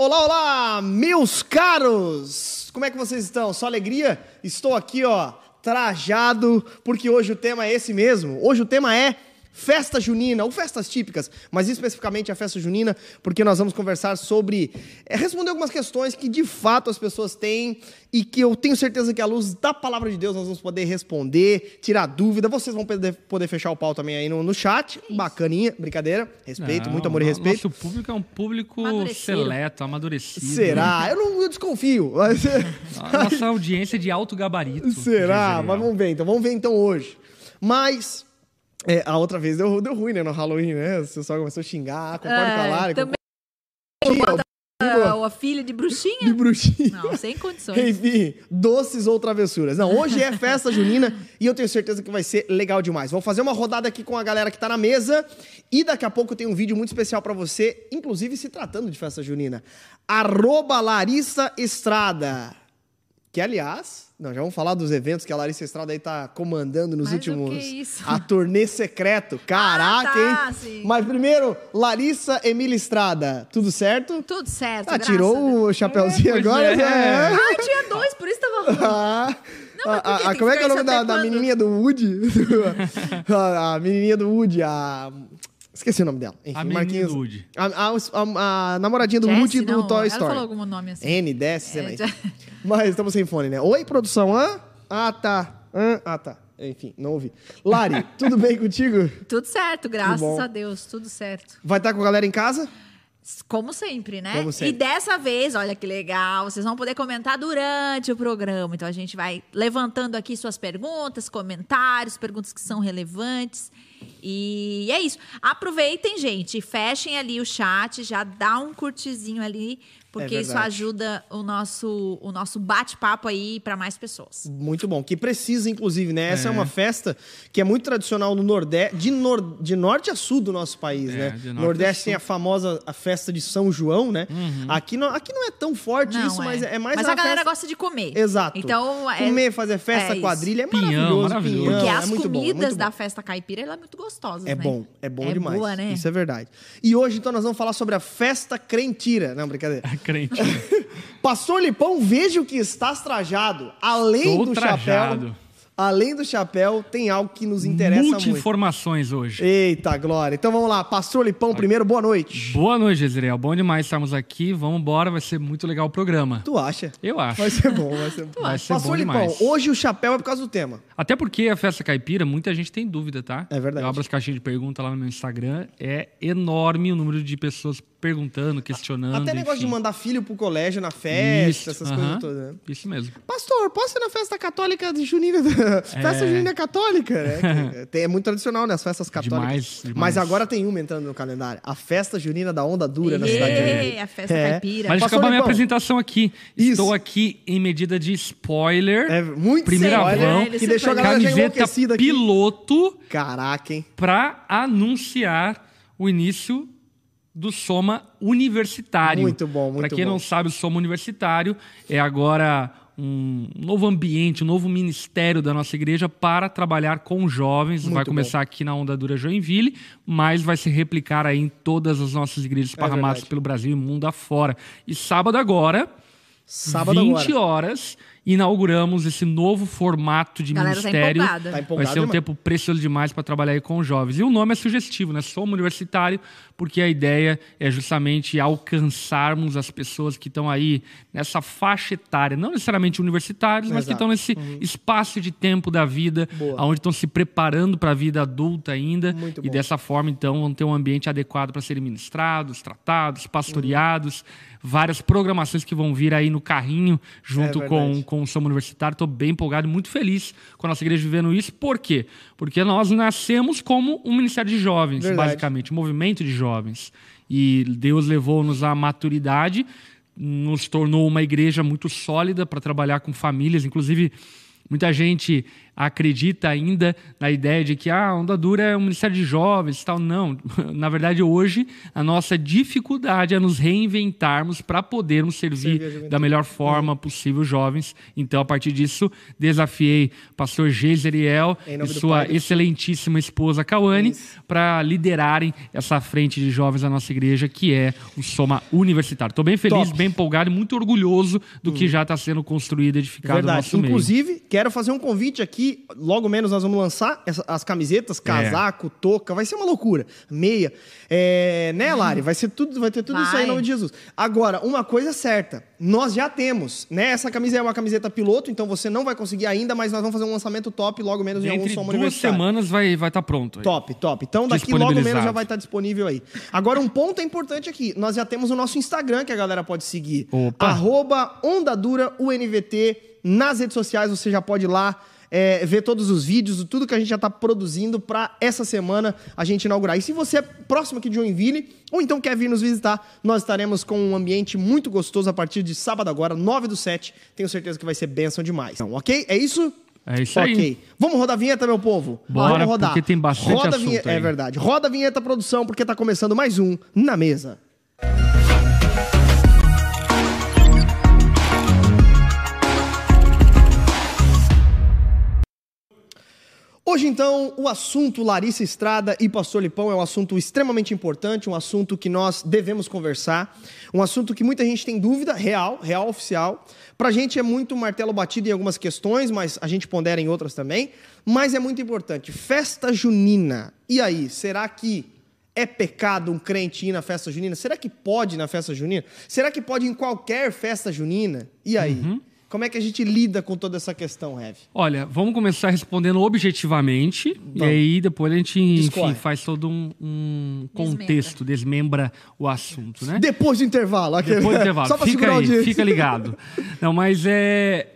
Olá, olá, meus caros! Como é que vocês estão? Só alegria? Estou aqui, ó, trajado, porque hoje o tema é esse mesmo. Hoje o tema é festa junina, ou festas típicas, mas especificamente a festa junina, porque nós vamos conversar sobre, é, responder algumas questões que de fato as pessoas têm e que eu tenho certeza que à luz da palavra de Deus nós vamos poder responder, tirar dúvida, vocês vão poder, poder fechar o pau também aí no, no chat, Isso. bacaninha, brincadeira, respeito, não, muito amor e respeito. Nosso público é um público seleto, amadurecido. Será? Eu não eu desconfio. Mas... Nossa audiência é de alto gabarito. Será? Mas vamos ver então, vamos ver então hoje. Mas é, a outra vez deu, deu ruim, né? No Halloween, né? O pessoal começou a xingar, concordo é, com a Lara. Também. Concordo... A, a filha de bruxinha? De bruxinha. Não, sem condições. Enfim, doces ou travessuras. Não, hoje é festa junina e eu tenho certeza que vai ser legal demais. Vamos fazer uma rodada aqui com a galera que tá na mesa e daqui a pouco tem um vídeo muito especial para você, inclusive se tratando de festa junina. Arroba Larissa Estrada. Que, aliás, não, já vamos falar dos eventos que a Larissa Estrada aí tá comandando nos Mas últimos. O que é isso? A turnê secreto. Caraca, ah, tá, hein? Sim. Mas primeiro, Larissa Emília Estrada, tudo certo? Tudo certo. Ah, tirou o chapéuzinho é, agora? É. É. Ah, tinha dois, por isso tava ruim. Ah. Não, a, a, como é que é o nome da, da menininha do Woody? a, a menininha do Woody, a. Esqueci o nome dela. Enfim, a Marquinhos. Woody. A, a, a, a, namoradinha do Woody do Toy Story. Ela falou algum nome assim. N, desce, sei lá. Mas estamos sem fone, né? Oi, produção. Hã? Ah, tá. Hã? Ah, tá. Enfim, não ouvi. Lari, tudo bem contigo? Tudo certo, graças a Deus, tudo certo. Vai estar com a galera em casa? Como sempre, né? Como sempre. E dessa vez, olha que legal, vocês vão poder comentar durante o programa. Então a gente vai levantando aqui suas perguntas, comentários, perguntas que são relevantes. E é isso. Aproveitem, gente, fechem ali o chat, já dá um curtizinho ali porque é isso ajuda o nosso, o nosso bate-papo aí para mais pessoas. Muito bom. Que precisa, inclusive, né? Essa é, é uma festa que é muito tradicional no Nordeste, de, nor, de norte a sul do nosso país, é, né? Nordeste tem a famosa a festa de São João, né? Uhum. Aqui, não, aqui não é tão forte não, isso, é. mas é mais Mas a, galera festa... gosta de comer. Exato. Então, é comer, fazer festa, é quadrilha, é pinhão, maravilhoso. maravilhoso. Porque é as comidas bom, da festa caipira, ela é muito gostosa, É né? bom, é bom é demais. Boa, né? Isso é verdade. E hoje, então, nós vamos falar sobre a festa crentira. Não, brincadeira. Crente. Pastor Lipão, veja o que estás trajado. Além do trajado. chapéu. Além do chapéu, tem algo que nos interessa Multi muito. informações hoje. Eita, glória. Então vamos lá. Pastor Lipão, primeiro, boa noite. Boa noite, Jezreel. Bom demais estarmos aqui. Vamos embora, vai ser muito legal o programa. Tu acha? Eu acho. Vai ser bom, vai ser bom. vai ser Pastor bom Lipão, demais. hoje o chapéu é por causa do tema. Até porque a festa caipira, muita gente tem dúvida, tá? É verdade. Eu abro as caixinhas de pergunta lá no meu Instagram. É enorme o número de pessoas perguntando, questionando. Até enfim. negócio de mandar filho pro colégio na festa, Isso, essas uh -huh, coisas todas. Né? Isso mesmo. Pastor, posso ir na festa católica de junina? É... Festa junina católica. É, é, muito tradicional, né? As festas católicas. Demais, demais. Mas agora tem uma entrando no calendário. A festa junina da onda dura Ei, na cidade. a festa é. caipira. Mas acabou a minha apresentação aqui. Isso. Estou aqui em medida de spoiler. É muito Primeira mão. Que deixou a galera camiseta piloto. Caraca, hein? Pra anunciar o início do Soma Universitário. Muito bom, muito bom. Para quem bom. não sabe, o Soma Universitário é agora um novo ambiente, um novo ministério da nossa igreja para trabalhar com jovens. Muito vai começar bom. aqui na Onda Dura Joinville, mas vai se replicar aí em todas as nossas igrejas esparramadas é pelo Brasil e mundo afora. E sábado agora, sábado 20 agora. horas, inauguramos esse novo formato de Galera ministério. Tá empolgada. Tá empolgado, Vai ser um tempo precioso demais para trabalhar aí com os jovens. E o nome é sugestivo, né? Somos universitário, porque a ideia é justamente alcançarmos as pessoas que estão aí nessa faixa etária, não necessariamente universitários, mas que estão nesse Uhum. espaço de tempo da vida, Boa. onde estão se preparando para a vida adulta ainda. Muito e bom. dessa forma, então, vão ter um ambiente adequado para serem ministrados, tratados, pastoreados. Várias programações que vão vir aí no carrinho, junto É com, com o Somos Universitário. Estou bem empolgado e muito feliz com a nossa igreja vivendo isso. Por quê? Porque nós nascemos como um ministério de jovens, Verdade. basicamente, um movimento de jovens. E Deus levou-nos à maturidade, nos tornou uma igreja muito sólida para trabalhar com famílias. Inclusive, muita gente acredita ainda na ideia de que ah, a Onda Dura é um ministério de jovens e tal. Não. Na verdade, hoje, a nossa dificuldade é nos reinventarmos para podermos servir da melhor forma possível os jovens. Então, a partir disso, desafiei pastor Geiseriel e sua pai, excelentíssima esposa Cauane para liderarem essa frente de jovens da nossa igreja, que é o Soma Universitário. Estou bem feliz, Top. bem empolgado e muito orgulhoso do hum. que já está sendo construído e edificado Verdade. no nosso Inclusive, meio. quero fazer um convite aqui, logo menos nós vamos lançar as camisetas, casaco, é. touca, vai ser uma loucura. Meia. É, né, Lari? Vai ser tudo, vai ter tudo vai. isso aí em nome de Jesus. Agora, uma coisa é certa, nós já temos, né? Essa camisa é uma camiseta piloto, então você não vai conseguir ainda, mas nós vamos fazer um lançamento top logo menos em algum som duas semanas vai estar vai tá pronto. Aí. Top, top. Então daqui logo menos já vai estar tá disponível aí. Agora, um ponto é importante aqui, nós já temos o nosso Instagram que a galera pode seguir. Opa. Arroba Onda Dura UNVT nas redes sociais, você já pode ir lá é, ver todos os vídeos, tudo que a gente já está produzindo para essa semana a gente inaugurar. E se você é próximo aqui de Joinville, ou então quer vir nos visitar, nós estaremos com um ambiente muito gostoso a partir de sábado agora, 9 do 7. Tenho certeza que vai ser bênção demais. Então, ok? É isso? É isso aí. Ok. Vamos rodar a vinheta, meu povo? Bora, Vamos rodar. porque tem bastante Roda assunto vinheta, É verdade. Roda a vinheta, produção, porque está começando mais um Na Mesa. Hoje, então, o assunto Larissa Estrada e Pastor Lipão é um assunto extremamente importante, um assunto que nós devemos conversar, um assunto que muita gente tem dúvida, real, real oficial. Para a gente é muito martelo batido em algumas questões, mas a gente pondera em outras também. Mas é muito importante. Festa junina. E aí, será que é pecado um crente ir na festa junina? Será que pode ir na festa junina? Será que pode ir em qualquer festa junina? E aí? Uhum. Como é que a gente lida com toda essa questão, Rev? Olha, vamos começar respondendo objetivamente e aí depois a gente enfim, faz todo um, um contexto, desmembra. desmembra. o assunto, né? Depois do intervalo. Aquele... Depois do intervalo. Só fica aí, fica ligado. Não, mas é...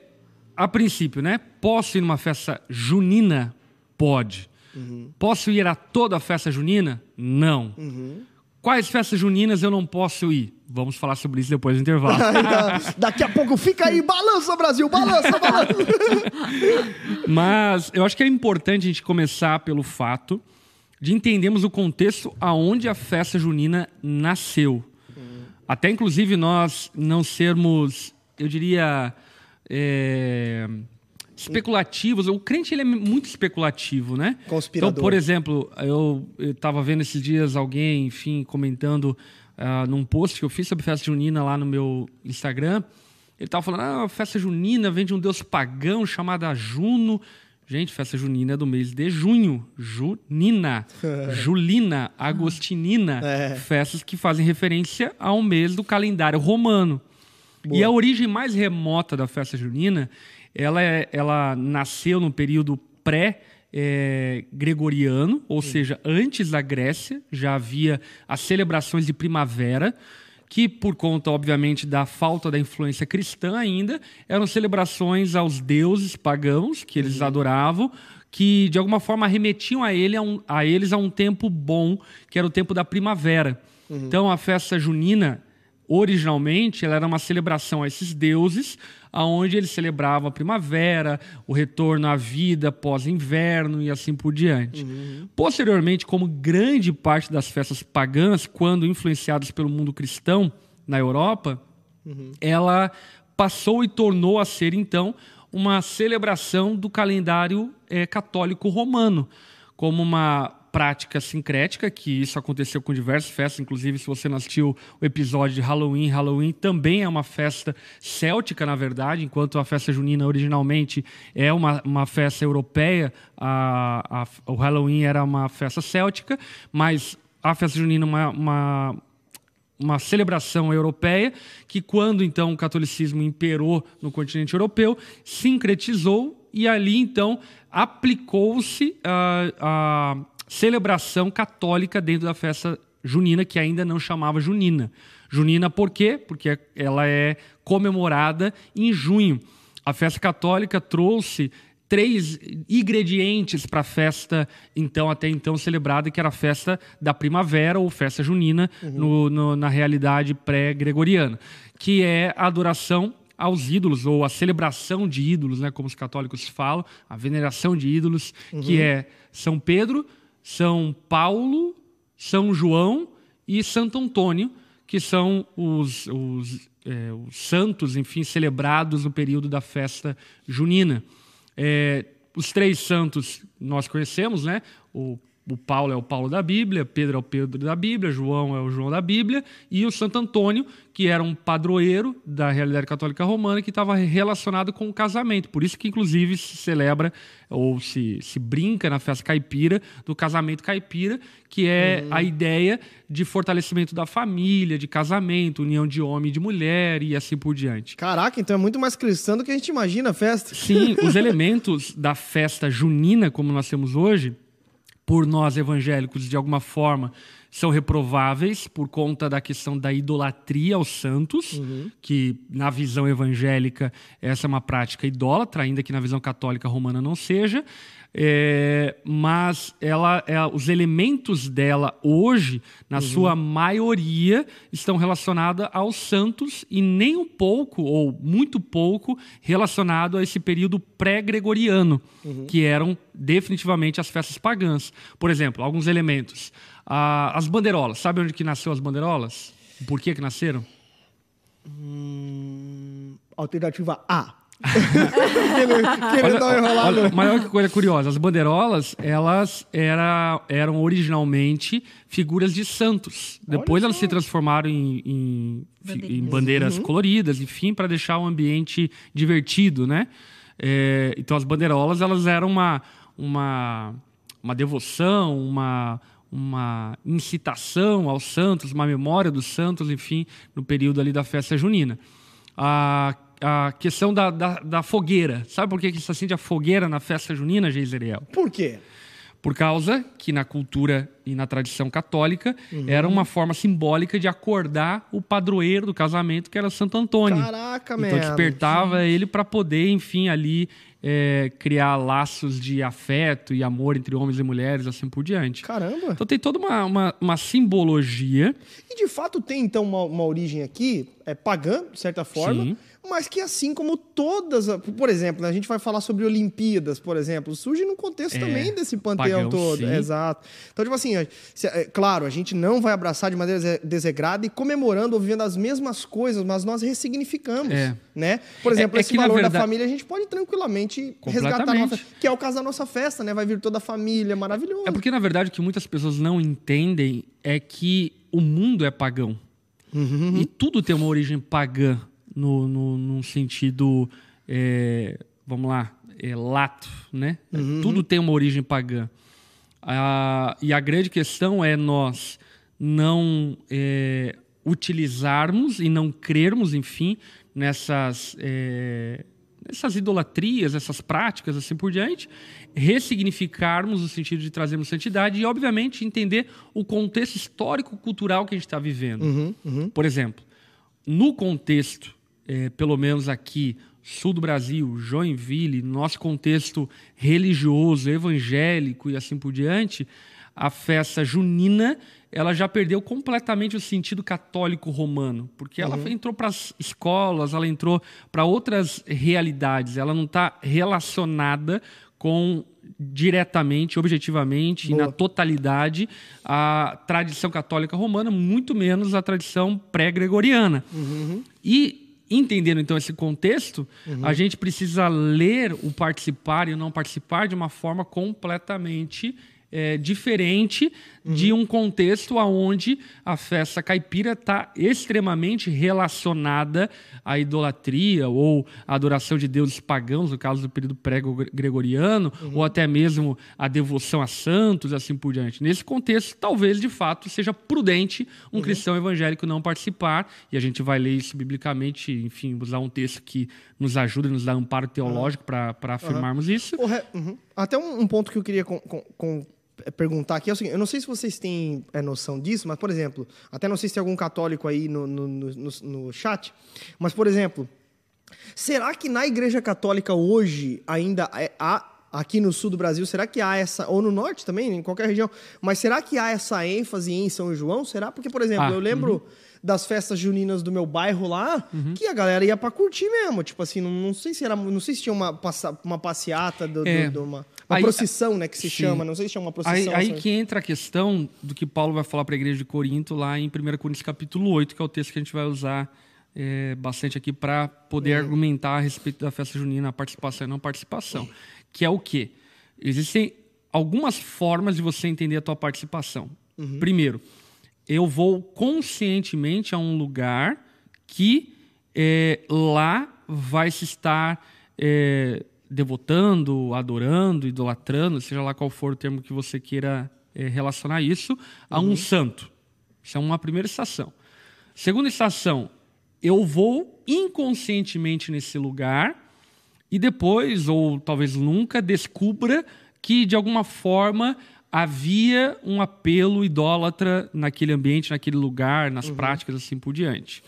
A princípio, né? Posso ir numa festa junina? Pode. Uhum. Posso ir a toda a festa junina? Não. Uhum. Quais festas juninas eu não posso ir? Vamos falar sobre isso depois do intervalo. Daqui a pouco fica aí, balança Brasil, balança, balança. Mas eu acho que é importante a gente começar pelo fato de entendermos o contexto aonde a festa junina nasceu. Hum. Até inclusive nós não sermos, eu diria, é, especulativos. O crente ele é muito especulativo, né? Conspirador. Então, por exemplo, eu estava vendo esses dias alguém, enfim, comentando uh, num post que eu fiz sobre festa junina lá no meu Instagram. Ele estava falando, ah, a festa junina vem de um deus pagão chamado Juno. Gente, festa junina é do mês de junho. Junina, Julina, Agostinina. É. Festas que fazem referência ao mês do calendário romano. Boa. E a origem mais remota da festa junina ela, é, ela nasceu no período pré- é, gregoriano, ou Sim. seja, antes da Grécia já havia as celebrações de primavera, que por conta, obviamente, da falta da influência cristã ainda, eram celebrações aos deuses pagãos que eles uhum. adoravam, que de alguma forma remetiam a, ele a, um, a, eles a um tempo bom, que era o tempo da primavera. Uhum. Então a festa junina, originalmente, ela era uma celebração a esses deuses, aonde eles celebravam a primavera, o retorno à vida pós-inverno e assim por diante. Uhum. Posteriormente, como grande parte das festas pagãs, quando influenciadas pelo mundo cristão na Europa, uhum. ela passou e tornou a ser então uma celebração do calendário é, católico romano, como uma prática sincrética, que isso aconteceu com diversas festas, inclusive se você não assistiu o episódio de Halloween, Halloween também é uma festa céltica, na verdade, enquanto a festa junina originalmente é uma, uma festa europeia, a, a, o Halloween era uma festa céltica, mas a festa junina é uma, uma uma celebração europeia que, quando então o catolicismo imperou no continente europeu, sincretizou e ali então aplicou-se a, a celebração católica dentro da festa junina, que ainda não chamava junina. Junina por quê? Porque ela é comemorada em junho. A festa católica trouxe três ingredientes para a festa, então até então celebrada, que era a festa da primavera ou festa junina, uhum. no, no, na realidade pré-gregoriana, que é a adoração aos ídolos, ou a celebração de ídolos, né, como os católicos falam, a veneração de ídolos, uhum. que é São Pedro, São Paulo, São João e Santo Antônio, que são os, os, é, os santos, enfim, celebrados no período da festa junina. É, os três santos nós conhecemos, né? O o Paulo é o Paulo da Bíblia, Pedro é o Pedro da Bíblia, João é o João da Bíblia, e o Santo Antônio, que era um padroeiro da realidade católica romana, que estava relacionado com o casamento. Por isso que, inclusive, se celebra ou se, se brinca na festa caipira do casamento caipira, que é uhum. a ideia de fortalecimento da família, de casamento, união de homem e de mulher e assim por diante. Caraca, então é muito mais cristão do que a gente imagina a festa. Sim, os elementos da festa junina, como nós temos hoje, por nós evangélicos, de alguma forma, são reprováveis por conta da questão da idolatria aos santos, uhum. que na visão evangélica essa é uma prática idólatra, ainda que na visão católica romana não seja. É, mas ela, é, os elementos dela hoje, na uhum. sua maioria, estão relacionados aos santos e nem um pouco, ou muito pouco, relacionado a esse período pré-gregoriano, uhum. que eram definitivamente as festas pagãs. Por exemplo, alguns elementos. Ah, as bandeirolas. Sabe onde que nasceu as bandeirolas? Por que que nasceram? Hum, alternativa A. Querendo olha, olha, mas olha que coisa curiosa. As bandeirolas, elas era, eram originalmente figuras de santos. Depois elas se transformaram em, em, em bandeiras uhum. coloridas, enfim, para deixar o ambiente divertido, né? É, então as bandeirolas, elas eram uma, uma, uma devoção, uma, uma incitação aos santos, uma memória dos santos, enfim, no período ali da festa junina. A a questão da, da, da, fogueira. Sabe por que, que se acende a fogueira na festa junina, Geiseriel? Por quê? Por causa que na cultura e na tradição católica uhum. era uma forma simbólica de acordar o padroeiro do casamento, que era Santo Antônio. Caraca, Então despertava ele para poder, enfim, ali é, criar laços de afeto e amor entre homens e mulheres, assim por diante. Caramba! Então tem toda uma, uma, uma simbologia. E de fato tem, então, uma, uma origem aqui, é pagã, de certa forma. Sim mas que assim como todas, por exemplo, né, a gente vai falar sobre Olimpíadas, por exemplo, surge no contexto é, também desse panteão pagão, todo. Sim. Exato. Então, tipo assim, é, claro, a gente não vai abraçar de maneira desregrada e comemorando ou vivendo as mesmas coisas, mas nós ressignificamos, é. né? Por exemplo, é, é esse valor verdade... da família a gente pode tranquilamente resgatar nossa, que é o caso da nossa festa, né? Vai vir toda a família, maravilhoso. É porque na verdade o que muitas pessoas não entendem é que o mundo é pagão. Uhum. E tudo tem uma origem pagã no, no, num sentido, é, vamos lá, é, lato, né? Uhum. Tudo tem uma origem pagã. Ah, e a grande questão é nós não é, utilizarmos e não crermos, enfim, nessas, é, nessas idolatrias, essas práticas, assim por diante, ressignificarmos no sentido de trazermos santidade e, obviamente, entender o contexto histórico-cultural que a gente está vivendo. Uhum, uhum. Por exemplo, no contexto é, pelo menos aqui, sul do Brasil, Joinville, nosso contexto religioso, evangélico e assim por diante, a festa junina ela já perdeu completamente o sentido católico romano, porque ela uhum. entrou para as escolas, ela entrou para outras realidades, ela não está relacionada com diretamente, objetivamente Boa. e na totalidade a tradição católica romana, muito menos a tradição pré-gregoriana. Uhum. E entendendo então esse contexto, uhum. a gente precisa ler o participar e o não participar de uma forma completamente é, diferente uhum. de um contexto onde a festa caipira está extremamente relacionada à idolatria ou à adoração de deuses pagãos, no caso do período pré-gregoriano, uhum. ou até mesmo a devoção a santos, assim por diante. Nesse contexto, talvez de fato seja prudente um uhum. cristão evangélico não participar, e a gente vai ler isso biblicamente, enfim, usar um texto que nos ajuda, nos dá amparo teológico para afirmarmos isso. Uhum. Até um, um, ponto que eu queria com, com, com perguntar aqui é o seguinte: eu não sei se vocês têm é, noção disso, mas, por exemplo, até não sei se tem algum católico aí no, no, no, no chat, mas, por exemplo, será que na Igreja Católica hoje ainda é, há aqui no sul do Brasil, será que há essa, ou no norte também, em qualquer região, mas será que há essa ênfase em São João? Será? Porque, por exemplo, ah, eu lembro uhum. Das festas juninas do meu bairro lá, Uhum. que a galera ia pra curtir mesmo. Tipo assim, não, não sei se era. Não sei se tinha uma, uma passeata, do, do- É. do- uma, uma Aí- procissão, né? Que se Sim. chama. Não sei se chama uma Aí, procissão. aí assim. que entra a questão do que Paulo vai falar para a igreja de Corinto lá em 1 Coríntios capítulo 8, que é o texto que a gente vai usar é, bastante aqui para poder argumentar a respeito da festa junina, a participação e não participação. Que é o quê? Existem algumas formas de você entender a tua participação. Primeiro, eu vou conscientemente a um lugar que é, lá vai se estar é, devotando, adorando, idolatrando, seja lá qual for o termo que você queira é, relacionar isso, a um santo. Isso é uma primeira estação. Segunda estação, eu vou inconscientemente nesse lugar e depois, ou talvez nunca, descubra que de alguma forma havia um apelo idólatra naquele ambiente, naquele lugar, nas práticas assim por diante.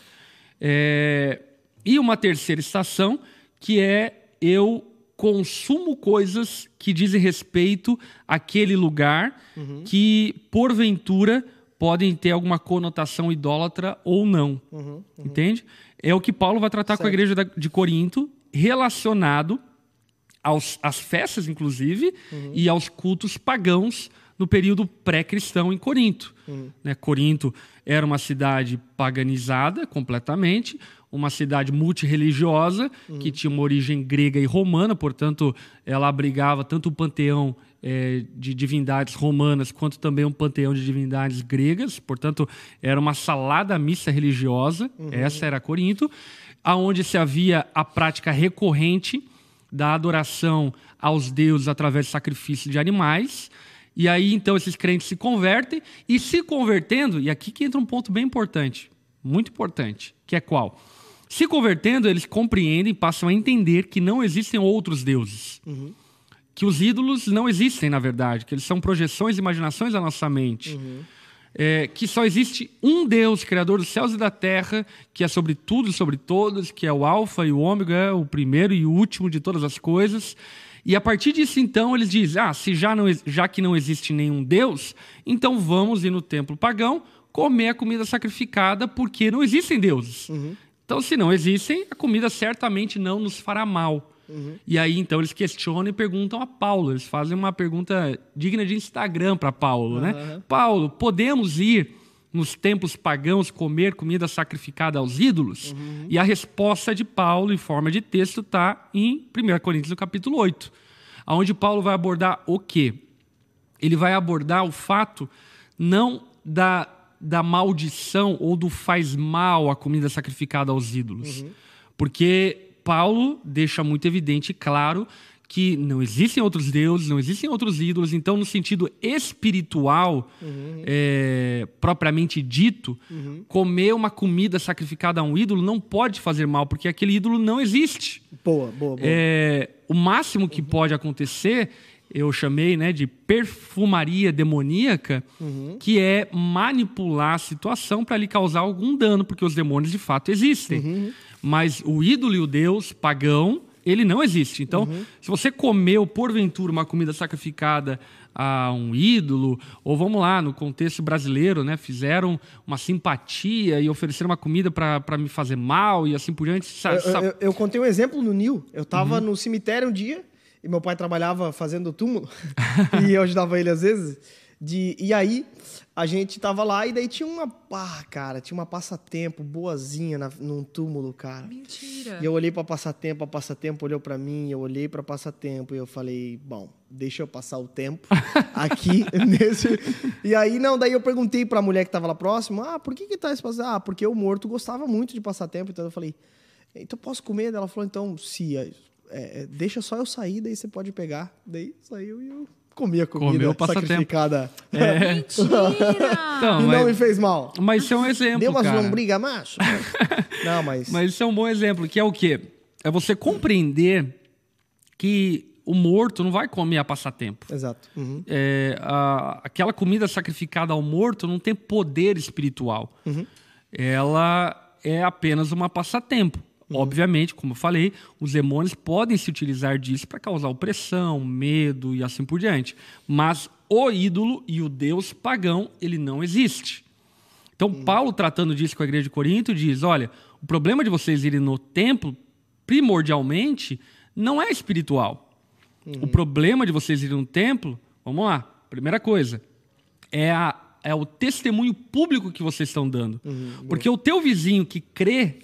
É, E uma terceira estação, que é eu consumo coisas que dizem respeito àquele lugar que, porventura, podem ter alguma conotação idólatra ou não. Entende? É o que Paulo vai tratar com a Certo. igreja de Corinto relacionado aos, às festas, inclusive, e aos cultos pagãos no período pré-cristão em Corinto. Né, Corinto era uma cidade paganizada completamente, uma cidade multirreligiosa, que tinha uma origem grega e romana, portanto, ela abrigava tanto o panteão eh, de divindades romanas quanto também um panteão de divindades gregas, portanto, era uma salada mista religiosa, essa era Corinto, aonde se havia a prática recorrente da adoração aos deuses através de sacrifício de animais. E aí, então, esses crentes se convertem e se convertendo, e aqui que entra um ponto bem importante, muito importante, que é qual? Se convertendo, eles compreendem, passam a entender que não existem outros deuses. Que os ídolos não existem, na verdade, que eles são projeções e imaginações da nossa mente. É, que só existe um Deus, Criador dos céus e da terra, que é sobre tudo e sobre todos, que é o Alfa e o Ômega, o primeiro e o último de todas as coisas. E a partir disso, então, eles dizem: ah, se já, não, já que não existe nenhum Deus, então vamos ir no templo pagão comer a comida sacrificada, porque não existem deuses. Então, se não existem, a comida certamente não nos fará mal. E aí, então, eles questionam e perguntam a Paulo. Eles fazem uma pergunta digna de Instagram para Paulo, né? Paulo, podemos ir nos templos pagãos comer comida sacrificada aos ídolos? E a resposta de Paulo, em forma de texto, está em 1 Coríntios, no capítulo 8, onde Paulo vai abordar o quê? Ele vai abordar o fato não da, da maldição ou do faz mal a comida sacrificada aos ídolos. Porque Paulo deixa muito evidente e claro que não existem outros deuses, não existem outros ídolos, então, no sentido espiritual, é, propriamente dito, comer uma comida sacrificada a um ídolo não pode fazer mal, porque aquele ídolo não existe. Boa, boa, boa. É, o máximo que pode acontecer, eu chamei né, de perfumaria demoníaca, que é manipular a situação para lhe causar algum dano, porque os demônios de fato existem. Mas o ídolo e o deus pagão, ele não existe. Então, se você comeu, porventura, uma comida sacrificada a um ídolo, ou vamos lá, no contexto brasileiro, né, fizeram uma simpatia e ofereceram uma comida para me fazer mal e assim por diante. sa- Eu, eu- eu contei um exemplo no Nil. Eu tava Uhum. no cemitério um dia e meu pai trabalhava fazendo túmulo e eu ajudava ele às vezes. De, e aí a gente tava lá e daí tinha uma. Ah, cara, tinha uma passatempo boazinha na, num túmulo, cara. Mentira. E eu olhei pra passatempo, a passatempo olhou pra mim, eu olhei pra passatempo e eu falei, bom, deixa eu passar o tempo aqui nesse. E aí, não, daí eu perguntei pra mulher que tava lá próximo, ah, por que que tá esse passatempo? Ah, porque o morto gostava muito de passatempo, então eu falei, então posso comer? Ela falou, então, se é, é, deixa só eu sair, daí você pode pegar. Daí saiu e eu comi a comida sacrificada. Mentira! Então, e não me fez mal. Mas isso é um exemplo, Deu umas cara. lombriga macho. não, mas... Mas isso é um bom exemplo, que é o quê? É você compreender que o morto não vai comer a passatempo. Exato. Uhum. É, a- aquela comida sacrificada ao morto não tem poder espiritual. Ela é apenas uma passatempo. Obviamente, como eu falei, os demônios podem se utilizar disso para causar opressão, medo e assim por diante. Mas o ídolo e o deus pagão, ele não existe. Então, uhum. Paulo, tratando disso com a igreja de Corinto, diz: olha, o problema de vocês irem no templo, primordialmente, não é espiritual. Uhum. O problema de vocês irem no templo, vamos lá, primeira coisa, é, a, é o testemunho público que vocês estão dando. Uhum. Porque o teu vizinho que crê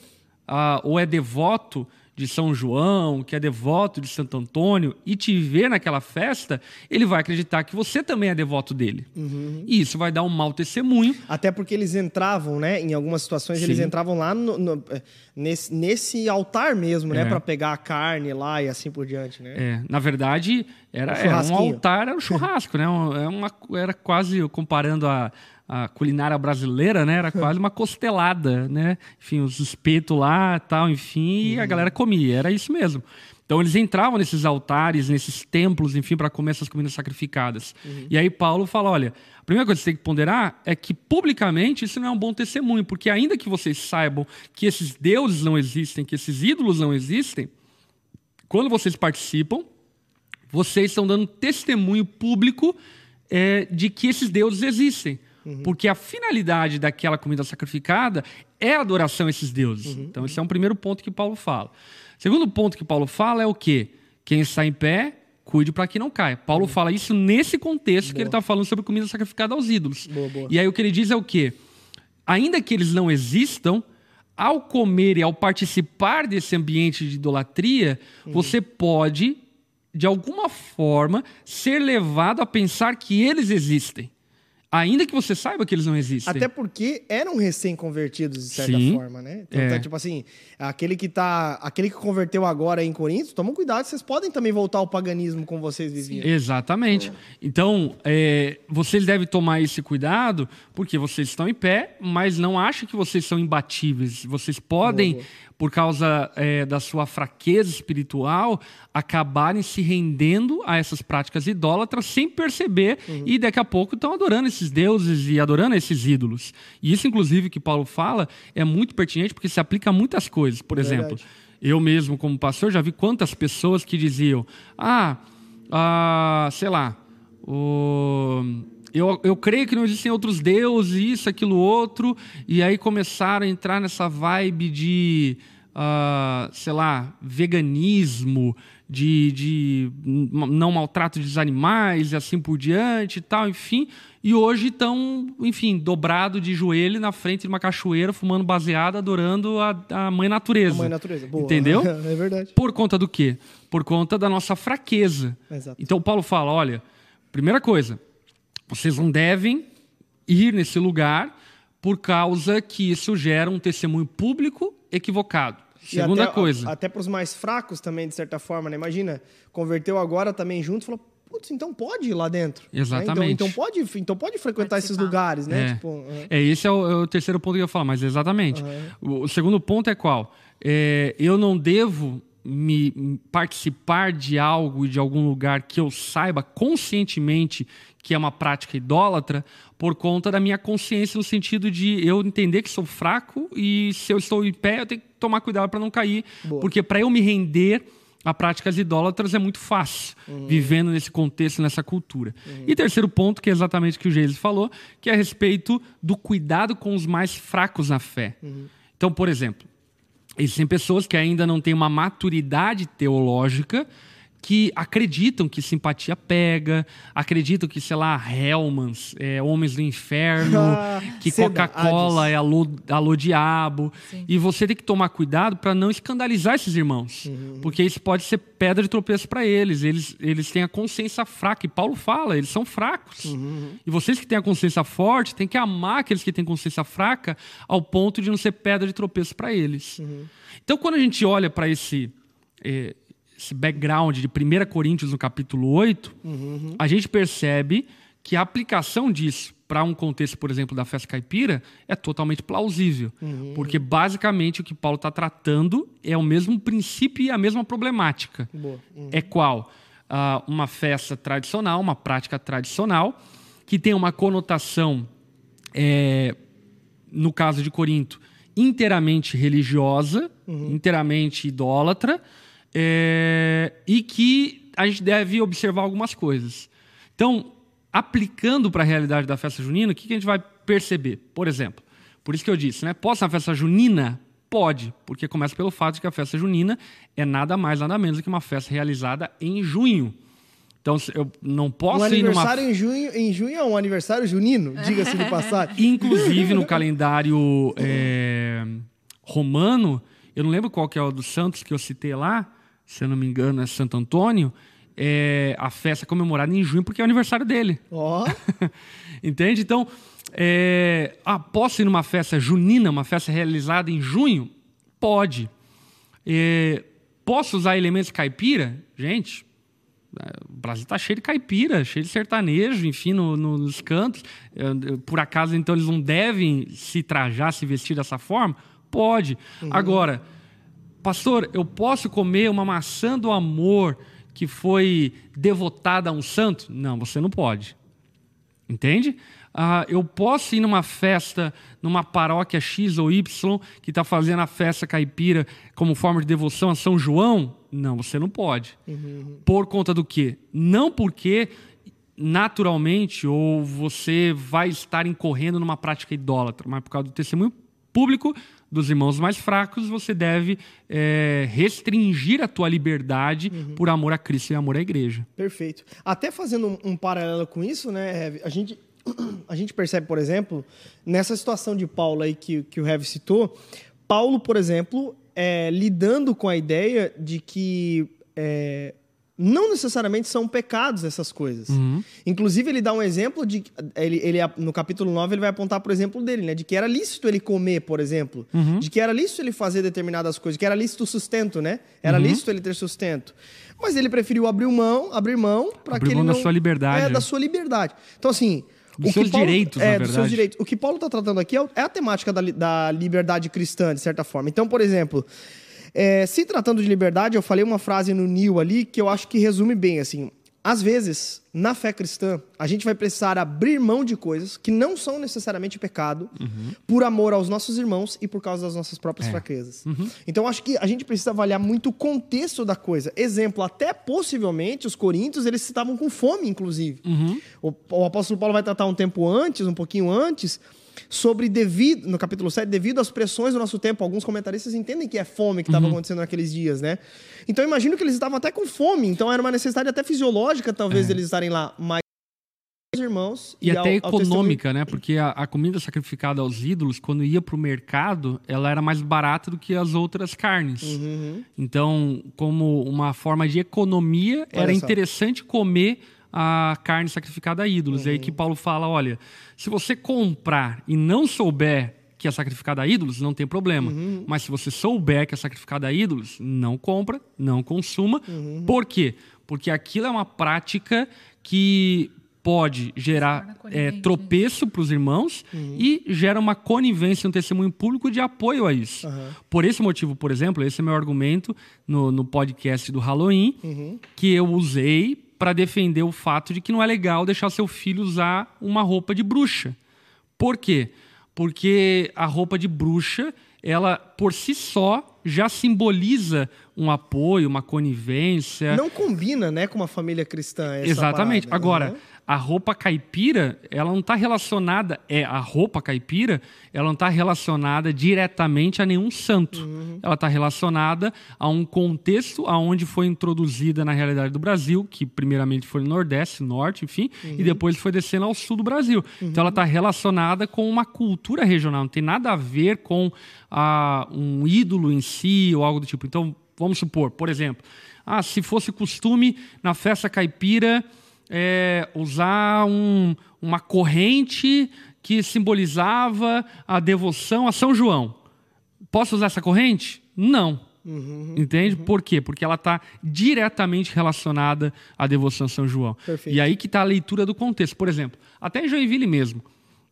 uh, ou é devoto de São João, que é devoto de Santo Antônio, e te ver naquela festa, ele vai acreditar que você também é devoto dele. Uhum. E isso vai dar um mau testemunho. Até porque eles entravam, né? Em algumas situações, Sim. eles entravam lá no, no, eh, nesse, nesse, altar mesmo, né? É. para pegar a carne lá e assim por diante, né? É, na verdade, era, um, era um altar, era um churrasco, né? Era, é uma, era quase comparando a a culinária brasileira, né? Era quase uma costelada, né? Enfim, os espetos lá tal, enfim, e a uhum. galera comia. Era isso mesmo. Então eles entravam nesses altares, nesses templos, enfim, para comer essas comidas sacrificadas. Uhum. E aí Paulo fala: olha, a primeira coisa que você tem que ponderar é que publicamente isso não é um bom testemunho, porque ainda que vocês saibam que esses deuses não existem, que esses ídolos não existem, quando vocês participam, vocês estão dando testemunho público é, de que esses deuses existem. Uhum. Porque a finalidade daquela comida sacrificada é a adoração a esses deuses. Uhum. Então, esse é um primeiro ponto que Paulo fala. Segundo ponto que Paulo fala é o quê? Quem está em pé, cuide para que não caia. Paulo uhum. fala isso nesse contexto boa. que ele está falando sobre comida sacrificada aos ídolos. Boa, boa. E aí o que ele diz é o quê? Ainda que eles não existam, ao comer e ao participar desse ambiente de idolatria, uhum. você pode, de alguma forma, ser levado a pensar que eles existem. Ainda que você saiba que eles não existem. Até porque eram recém-convertidos, de certa Sim, forma, né? Então, é. tá, tipo assim, aquele que tá. Aquele que converteu agora em Corinto, tomam cuidado, vocês podem também voltar ao paganismo como vocês viviam. Exatamente. Então, é, vocês devem tomar esse cuidado, porque vocês estão em pé, mas não acham que vocês são imbatíveis. Vocês podem. Boa por causa é, da sua fraqueza espiritual, acabarem se rendendo a essas práticas idólatras sem perceber uhum. e daqui a pouco estão adorando esses deuses e adorando esses ídolos. E isso, inclusive, que Paulo fala é muito pertinente porque se aplica a muitas coisas. Por é exemplo, verdade. eu mesmo, como pastor, já vi quantas pessoas que diziam: ah, ah sei lá, o eu, eu creio que não existem outros deuses, isso, aquilo, outro, e aí começaram a entrar nessa vibe de, uh, sei lá, veganismo, de, de não maltrato dos animais e assim por diante e tal, enfim. E hoje estão, enfim, dobrado de joelho na frente de uma cachoeira, fumando baseada, adorando a, a mãe natureza. A mãe natureza, boa. Entendeu? é verdade. Por conta do quê? Por conta da nossa fraqueza. Exato. Então Paulo fala, olha, primeira coisa, vocês não devem ir nesse lugar por causa que isso gera um testemunho público equivocado. Segunda até, coisa. Até para os mais fracos também, de certa forma, né? Imagina, converteu agora também junto, falou, putz, então pode ir lá dentro. Exatamente. Né? Então, então, pode, então pode frequentar esses lugares, né? É, tipo, uhum. é esse é o, é o, terceiro ponto que eu ia falar, mas exatamente. Uhum. O, o, segundo ponto é qual? É, eu não devo me participar de algo e de algum lugar que eu saiba conscientemente que é uma prática idólatra por conta da minha consciência no sentido de eu entender que sou fraco e se eu estou em pé eu tenho que tomar cuidado para não cair, Boa. porque para eu me render a práticas idólatras é muito fácil, uhum. vivendo nesse contexto, nessa cultura. Uhum. E terceiro ponto, que é exatamente o que o Jesus falou, que é a respeito do cuidado com os mais fracos na fé. Uhum. Então, por exemplo, Existem pessoas que ainda não têm uma maturidade teológica que acreditam que simpatia pega, acreditam que, sei lá, Hellmans, é, Homens do Inferno, que Coca-Cola é alô, alô diabo. Sim. E você tem que tomar cuidado para não escandalizar esses irmãos, uhum. porque isso pode ser pedra de tropeço para eles. eles. Eles têm a consciência fraca, e Paulo fala, eles são fracos. Uhum. E vocês que têm a consciência forte, têm que amar aqueles que têm consciência fraca ao ponto de não ser pedra de tropeço para eles. Uhum. Então, quando a gente olha para esse... Eh, esse background de 1 Coríntios no capítulo 8, uhum. a gente percebe que a aplicação disso para um contexto, por exemplo, da festa caipira, é totalmente plausível. Uhum. Porque basicamente o que Paulo está tratando é o mesmo princípio e a mesma problemática. Uhum. É qual? Uh, uma festa tradicional, uma prática tradicional, que tem uma conotação, é, no caso de Corinto, inteiramente religiosa, uhum. inteiramente idólatra, é, e que a gente deve observar algumas coisas. Então, aplicando para a realidade da festa junina, o que, que a gente vai perceber? Por exemplo, Por isso que eu disse, né? Posso na festa junina? Pode, porque começa pelo fato de que a festa junina é nada mais, nada menos do que uma festa realizada em junho. Então, eu não posso um ir numa... aniversário em junho, em junho é um aniversário junino, diga-se de passagem. Inclusive, no calendário é, romano, eu não lembro qual que é o dos santos que eu citei lá, se eu não me engano é Santo Antônio, é a festa comemorada em junho porque é o aniversário dele. Ó. Entende? Então, é, ah, posso ir numa festa junina, uma festa realizada em junho? Pode. É, posso usar elementos caipira? Gente, é, o Brasil está cheio de caipira, cheio de sertanejo, enfim, no, no, nos cantos. É, por acaso, então, eles não devem se trajar, se vestir dessa forma? Pode. Uhum. Agora, pastor, eu posso comer uma maçã do amor que foi devotada a um santo? Não, você não pode. Entende? Ah, eu posso ir numa festa, numa paróquia X ou Y, que está fazendo a festa caipira como forma de devoção a São João? Não, você não pode. Uhum. Por conta do quê? Não porque naturalmente ou você vai estar incorrendo numa prática idólatra, mas por causa do testemunho público dos irmãos mais fracos, você deve é, restringir a tua liberdade uhum. por amor a Cristo e amor à igreja. Perfeito. Até fazendo um, um paralelo com isso, né, a gente a gente percebe, por exemplo, nessa situação de Paulo aí que, que o Heavy citou, Paulo, por exemplo, é, lidando com a ideia de que é, não necessariamente são pecados essas coisas. Uhum. Inclusive, ele dá um exemplo de. Ele, ele, no capítulo 9, ele vai apontar, por exemplo, dele, né? De que era lícito ele comer, por exemplo. Uhum. De que era lícito ele fazer determinadas coisas, que era lícito o sustento, né? Era uhum. lícito ele ter sustento. Mas ele preferiu abrir mão, abrir mão para que ele mão não. da sua liberdade. É, da sua liberdade. Então, assim. Dos seus Paulo, direitos, é, na dos verdade. seus direitos. O que Paulo está tratando aqui é, é a temática da, da liberdade cristã, de certa forma. Então, por exemplo, é, se tratando de liberdade, eu falei uma frase no Neil ali que eu acho que resume bem, assim. Às vezes, na fé cristã, a gente vai precisar abrir mão de coisas que não são necessariamente pecado, uhum. por amor aos nossos irmãos e por causa das nossas próprias é. fraquezas. Uhum. Então, acho que a gente precisa avaliar muito o contexto da coisa. Exemplo, até possivelmente os coríntios, eles estavam com fome, inclusive. Uhum. O, o apóstolo Paulo vai tratar um tempo antes, um pouquinho antes, sobre devido, no capítulo 7, devido às pressões do nosso tempo. Alguns comentaristas entendem que é fome que estava uhum. acontecendo naqueles dias, né? Então imagino que eles estavam até com fome, então era uma necessidade até fisiológica, talvez, é. deles estarem lá. Mas irmãos e, e até ao, econômica, ao né? Porque a, a, comida sacrificada aos ídolos, quando ia para o mercado, ela era mais barata do que as outras carnes. Uhum. Então, como uma forma de economia, Olha era só. interessante comer a carne sacrificada a ídolos. Uhum. E aí que Paulo fala, olha, se você comprar e não souber que é sacrificada a ídolos, não tem problema. Uhum. Mas se você souber que é sacrificada a ídolos, não compra, não consuma. Uhum. Por quê? Porque aquilo é uma prática que pode gerar é, tropeço para os irmãos uhum. e gera uma conivência, um testemunho público de apoio a isso. Uhum. Por esse motivo, por exemplo, esse é meu argumento no, no podcast do Halloween, uhum. que eu usei para defender o fato de que não é legal deixar seu filho usar uma roupa de bruxa. Por quê? Porque a roupa de bruxa, ela por si só já simboliza um apoio, uma conivência. Não combina, né, com uma família cristã. Exatamente. Parada. Agora, uhum a roupa caipira, ela não está relacionada, é a roupa caipira, ela não está relacionada diretamente a nenhum santo. Uhum. Ela está relacionada a um contexto aonde foi introduzida na realidade do Brasil, que primeiramente foi no Nordeste, Norte, enfim, uhum. e depois foi descendo ao Sul do Brasil. Uhum. Então ela está relacionada com uma cultura regional, não tem nada a ver com ah, um ídolo em si ou algo do tipo. Então, vamos supor, por exemplo, ah, se fosse costume na festa caipira é, usar um, uma corrente que simbolizava a devoção a São João. Posso usar essa corrente? Não. Uhum, Entende? Uhum. Por quê? Porque ela está diretamente relacionada à devoção a São João. Perfeito. E aí que está a leitura do contexto. Por exemplo, até em Joinville mesmo,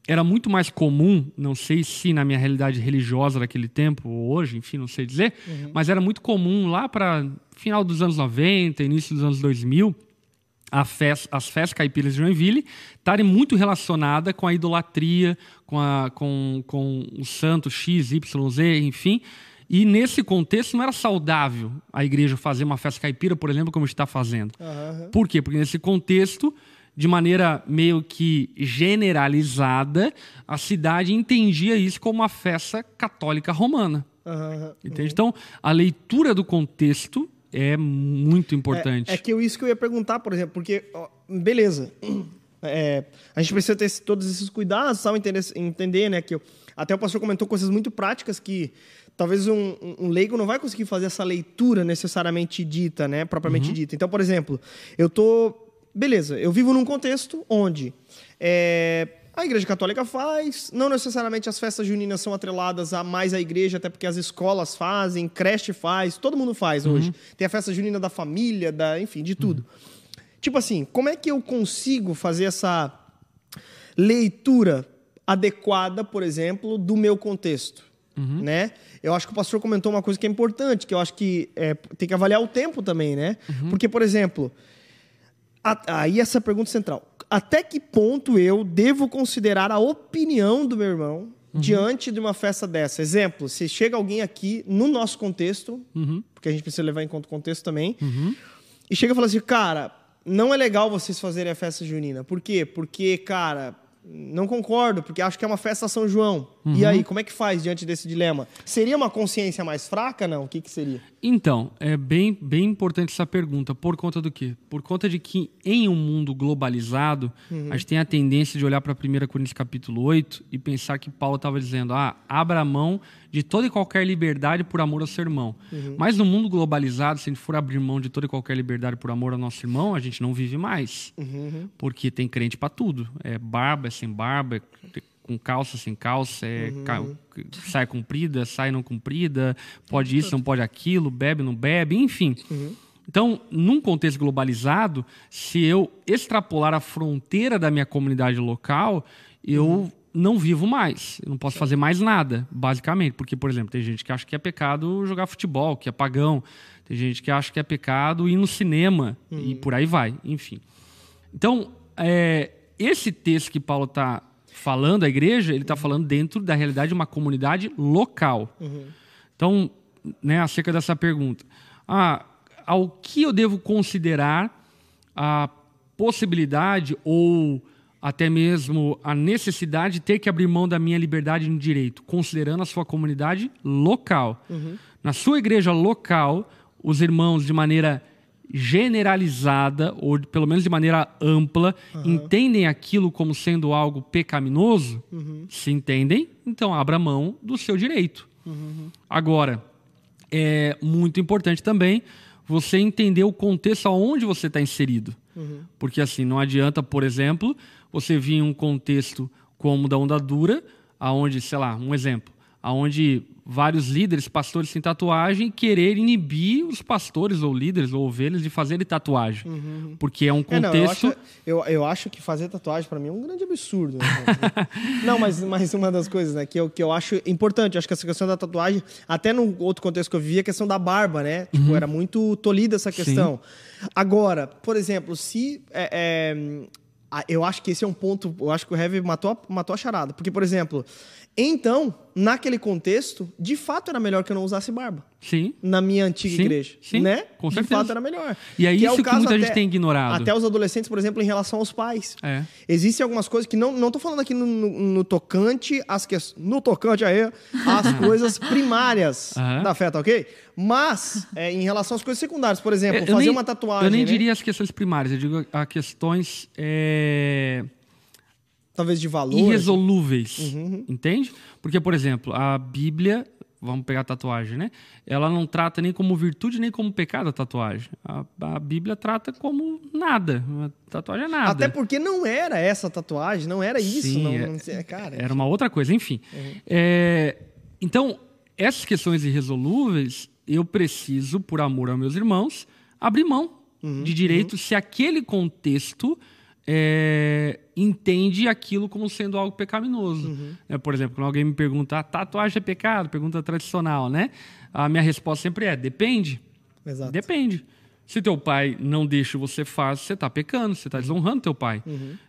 era muito mais comum, não sei se na minha realidade religiosa daquele tempo, ou hoje, enfim, não sei dizer, uhum. mas era muito comum lá para final dos anos 90, início dos anos 2000, as festas caipiras de Joinville estarem muito relacionadas com a idolatria, com, a, com, com o santo X, Y, Z, enfim. E nesse contexto não era saudável a igreja fazer uma festa caipira, por exemplo, como está fazendo. Uhum. Por quê? Porque nesse contexto de maneira meio que generalizada, a cidade entendia isso como uma festa católica romana. Aham, Entende? Então, a leitura do contexto é muito importante. É, é que eu, isso que eu ia perguntar, por exemplo, porque, ó, beleza, é, a gente precisa ter todos esses cuidados, tal, entender, entender né, que eu- até o pastor comentou coisas muito práticas que talvez um, um- leigo não vai conseguir fazer essa leitura necessariamente dita, né, propriamente dita. Então, por exemplo, eu tô, beleza, eu vivo num contexto onde é, a Igreja Católica faz, não necessariamente as festas juninas são atreladas a mais à igreja, até porque as escolas fazem, creche faz, todo mundo faz hoje. Tem a festa junina da família, da, enfim, de tudo. Tipo assim, como é que eu consigo fazer essa leitura adequada, por exemplo, do meu contexto? Né? Eu acho que o pastor comentou uma coisa que é importante, que eu acho que é, tem que avaliar o tempo também, né? Porque, por exemplo, a- aí essa pergunta central. Até que ponto eu devo considerar a opinião do meu irmão diante de uma festa dessa? Exemplo, se chega alguém aqui no nosso contexto, porque a gente precisa levar em conta o contexto também, e chega e fala assim, cara, não é legal vocês fazerem a festa junina. Por quê? Porque, cara, não concordo, porque acho que é uma festa São João. E aí, como é que faz diante desse dilema? Seria uma consciência mais fraca, não? O que, que seria? Então, é bem, bem importante essa pergunta. Por conta do quê? Por conta de que em um mundo globalizado, a gente tem a tendência de olhar para 1 Coríntios capítulo 8 e pensar que Paulo estava dizendo, ah, abra mão de toda e qualquer liberdade por amor ao seu irmão. Mas no mundo globalizado, se a gente for abrir mão de toda e qualquer liberdade por amor ao nosso irmão, a gente não vive mais. Porque tem crente para tudo. É barba, é sem barba, é com calça, sem calça, é ca- saia comprida, saia não comprida, pode isso, não pode aquilo, bebe, não bebe, enfim. Então, num contexto globalizado, se eu extrapolar a fronteira da minha comunidade local, eu não vivo mais. Eu não posso fazer mais nada, basicamente. Porque, por exemplo, tem gente que acha que é pecado jogar futebol, que é pagão. Tem gente que acha que é pecado ir no cinema e por aí vai. Enfim. Então, é, esse texto que Paulo está falando, a igreja, ele está falando dentro da realidade de uma comunidade local. Então, né, acerca dessa pergunta, ah, ao que eu devo considerar a possibilidade ou até mesmo a necessidade de ter que abrir mão da minha liberdade em direito, considerando a sua comunidade local. Na sua igreja local, os irmãos, de maneira generalizada, ou pelo menos de maneira ampla, entendem aquilo como sendo algo pecaminoso? Se entendem, então abra mão do seu direito. Agora, é muito importante também você entender o contexto aonde você está inserido. Porque assim, não adianta, por exemplo, você em um contexto como da onda dura, aonde, sei lá, um exemplo, aonde vários líderes, pastores sem tatuagem, querer inibir os pastores ou líderes ou ovelhas de fazerem tatuagem. Porque é um É, não, eu, contexto... acho, eu, eu acho que fazer tatuagem pra mim é um grande absurdo. né? não, mas, mas uma das coisas né, que, eu, que eu acho importante, eu acho que essa questão da tatuagem, até no outro contexto que eu vivia, a questão da barba, né? Tipo, era muito tolhida essa questão. Agora, por exemplo, se. é, é, eu acho que esse é um ponto. Eu acho que o Heavy matou, matou a charada. Porque, por exemplo, então, naquele contexto, de fato era melhor que eu não usasse barba. Sim. Na minha antiga Sim, igreja. sim, né? com de certeza. fato era melhor. E é o isso que caso muita gente tem ignorado. Até os adolescentes, por exemplo, em relação aos pais. É. Existem algumas coisas que não não tô falando aqui no, no- no tocante às que, no tocante aí às coisas primárias Aham. da fé, tá ok? Mas é, em relação às coisas secundárias, por exemplo, Eu fazer nem- uma tatuagem, Eu nem né? diria as questões primárias, eu digo a questões é, talvez de valor. irresolúveis. Uhum, Entende? Porque, por exemplo, a Bíblia, vamos pegar a tatuagem, né? Ela não trata nem como virtude nem como pecado a tatuagem. A, a Bíblia trata como nada. A tatuagem é nada. Até porque não era essa tatuagem, não era isso, Sim, não, é- não sei, cara. Era uma outra coisa, enfim. É, então, essas questões irresolúveis, eu preciso, por amor aos meus irmãos, abrir mão de direito se aquele contexto é, entende aquilo como sendo algo pecaminoso. É, por exemplo, quando alguém me pergunta, ah, tatuagem é pecado? Pergunta tradicional, né? A minha resposta sempre é, depende. Exato. Depende. Se teu pai não deixa você fazer, você está pecando, você está desonrando teu pai.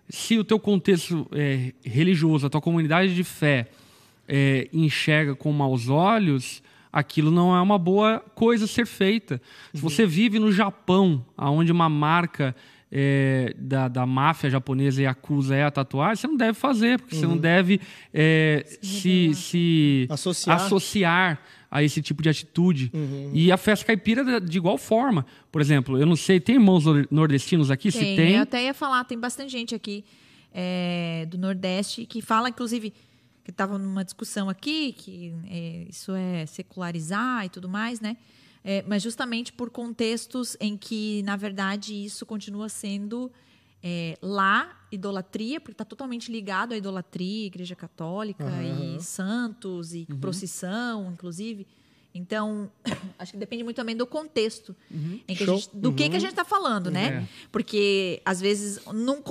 Se o teu contexto é, religioso, a tua comunidade de fé é, enxerga com maus olhos, aquilo não é uma boa coisa a ser feita. Se você vive no Japão, onde uma marca é, da, da máfia japonesa e acusa é a tatuagem, você não deve fazer, porque uhum. você não uhum. deve é, se, se associar. associar. a esse tipo de atitude. Uhum. E a festa caipira de igual forma. Por exemplo, eu não sei, tem irmãos nordestinos aqui? Tem, se tem. Eu até ia falar, tem bastante gente aqui é, do Nordeste que fala, inclusive, que estava numa discussão aqui, que é, isso é secularizar e tudo mais, né? É, mas justamente por contextos em que, na verdade, isso continua sendo é, lá idolatria, porque está totalmente ligado à idolatria, igreja católica uhum. e santos e uhum. procissão, inclusive. Então, acho que depende muito também do contexto uhum. em que gente, do que, que a uhum. gente está falando, né? É. Porque, às vezes, num,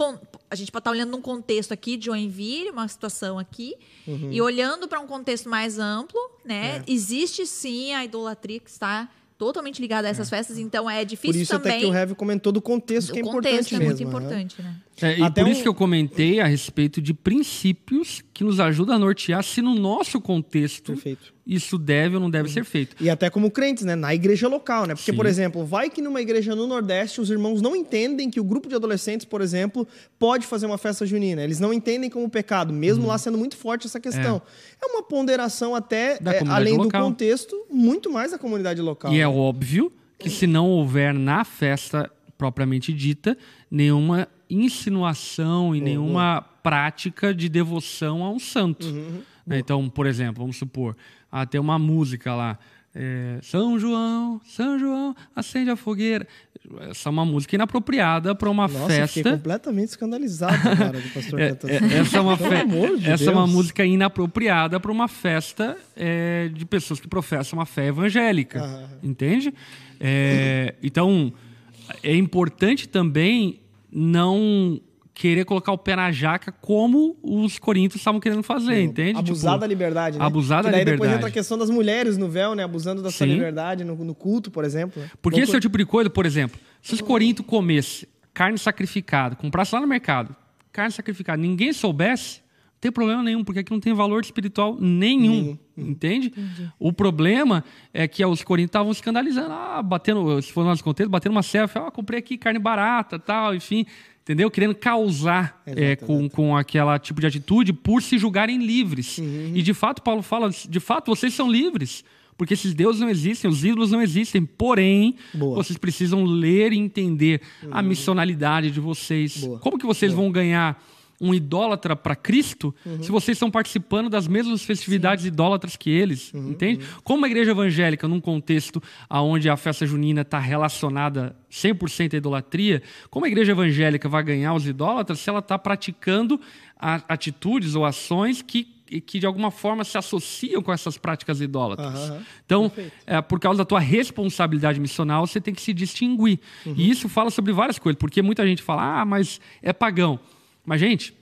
a gente pode estar tá olhando num contexto aqui de Joinville, uma situação aqui, uhum. e olhando para um contexto mais amplo, né? É. Existe sim a idolatria que está totalmente ligada a essas é. festas, então é difícil Por isso também... até que o Heavy comentou do contexto, que é importante mesmo. é muito importante, né? É, e Até por um... isso que eu comentei a respeito de princípios que nos ajudam a nortear se no nosso contexto Perfeito. isso deve ou não deve uhum. ser feito. E até como crentes, né? Na igreja local, né? Porque, Sim. por exemplo, vai que numa igreja no Nordeste os irmãos não entendem que o grupo de adolescentes, por exemplo, pode fazer uma festa junina. Eles não entendem como pecado, mesmo uhum. lá sendo muito forte essa questão. É, é uma ponderação até, é, além local. do contexto, muito mais da comunidade local. E é né? é óbvio que se não houver na festa propriamente dita nenhuma insinuação e uhum. nenhuma prática de devoção a um santo. Uhum. Né? Então, por exemplo, vamos supor, ah, tem uma música lá. É, São João, São João, acende a fogueira. Essa é uma música inapropriada para uma Nossa, festa. Fiquei completamente escandalizado agora do pastor é, é, essa é uma, fe... de essa é uma música inapropriada para uma festa é, de pessoas que professam uma fé evangélica. Ah. Entende? É, então, é importante também não querer colocar o pé na jaca como os coríntios estavam querendo fazer, entende? Abusar tipo, da liberdade, né? Abusar da daí liberdade. depois entra a questão das mulheres no véu, né? Abusando da Sim. sua liberdade no, no, culto, por exemplo. Né? Porque esse é o tipo de coisa, por exemplo, se os coríntios comessem carne sacrificada, comprasse lá no mercado, carne sacrificada, ninguém soubesse, tem problema nenhum, porque aqui não tem valor espiritual nenhum. Entende? Entendi. O problema é que os coríntios estavam escandalizando, ah, batendo, se for no nosso contexto, batendo uma selfie, ah, comprei aqui carne barata, tal, enfim, entendeu? Querendo causar exato, é, com, exato. com aquela tipo de atitude por se julgarem livres. Uhum. E de fato, Paulo fala, de fato, vocês são livres. Porque esses deuses não existem, os ídolos não existem. Porém, Boa. vocês precisam ler e entender uhum. a missionalidade de vocês. Boa. Como que vocês Boa. vão ganhar um idólatra para Cristo uhum. se vocês estão participando das mesmas festividades Sim. idólatras que eles, uhum, entende? Uhum. Como uma igreja evangélica, num contexto onde a festa junina está relacionada 100% à idolatria, como a igreja evangélica vai ganhar os idólatras se ela está praticando atitudes ou ações que que de alguma forma se associam com essas práticas idólatras. Uhum, então, é, por causa da tua responsabilidade missional, você tem que se distinguir. Uhum. E isso fala sobre várias coisas, porque muita gente fala, ah, mas é pagão. Mas, gente,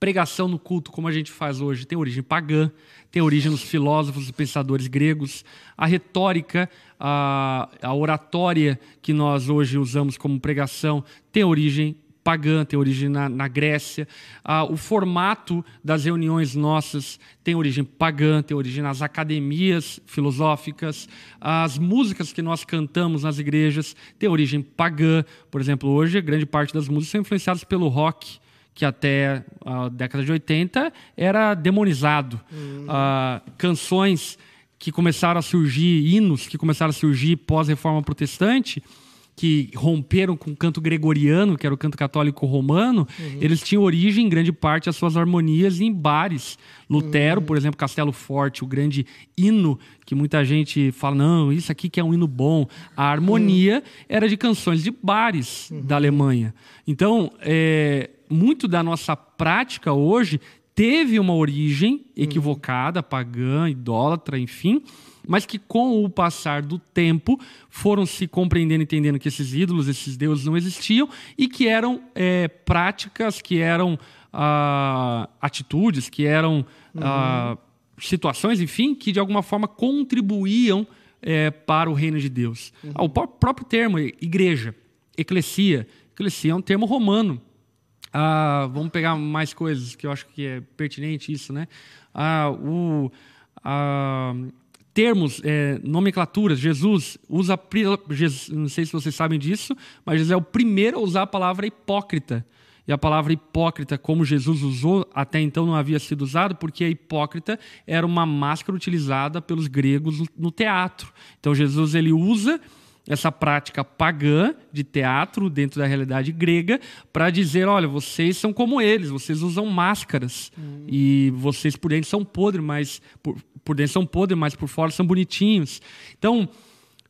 pregação no culto, como a gente faz hoje, tem origem pagã, tem origem nos filósofos e pensadores gregos. A retórica, a, a oratória que nós hoje usamos como pregação tem origem pagã, tem origem na, na Grécia. O formato das reuniões nossas tem origem pagã, tem origem nas academias filosóficas. As músicas que nós cantamos nas igrejas têm origem pagã. Por exemplo, hoje, grande parte das músicas são influenciadas pelo rock que até a década de 80 era demonizado. Uhum. Uh, canções que começaram a surgir, hinos que começaram a surgir pós-reforma protestante, que romperam com o canto gregoriano, que era o canto católico romano, uhum. eles tinham origem, em grande parte, as suas harmonias em bares. Lutero, uhum. por exemplo, Castelo Forte, o grande hino que muita gente fala, não, isso aqui que é um hino bom. A harmonia uhum. era de canções de bares da uhum. Alemanha. Então, é, muito da nossa prática hoje teve uma origem equivocada, pagã, idólatra, enfim, mas que com o passar do tempo foram se compreendendo, entendendo que esses ídolos, esses deuses não existiam e que eram é, práticas, que eram ah, atitudes, que eram uhum. ah, situações, enfim, que de alguma forma contribuíam é, para o reino de Deus. Uhum. Ah, o próprio termo igreja, eclesia, eclesia é um termo romano ah, vamos pegar mais coisas que eu acho que é pertinente isso, né? Ah, o, ah, termos, é, nomenclaturas. Jesus usa, Jesus, não sei se vocês sabem disso, mas Jesus é o primeiro a usar a palavra hipócrita. E a palavra hipócrita, como Jesus usou, até então não havia sido usado, porque a hipócrita era uma máscara utilizada pelos gregos no teatro. Então Jesus ele usa essa prática pagã de teatro dentro da realidade grega para dizer, olha, vocês são como eles, vocês usam máscaras hum. e vocês por dentro são podres, mas por, por dentro são podres, mas por fora são bonitinhos. Então,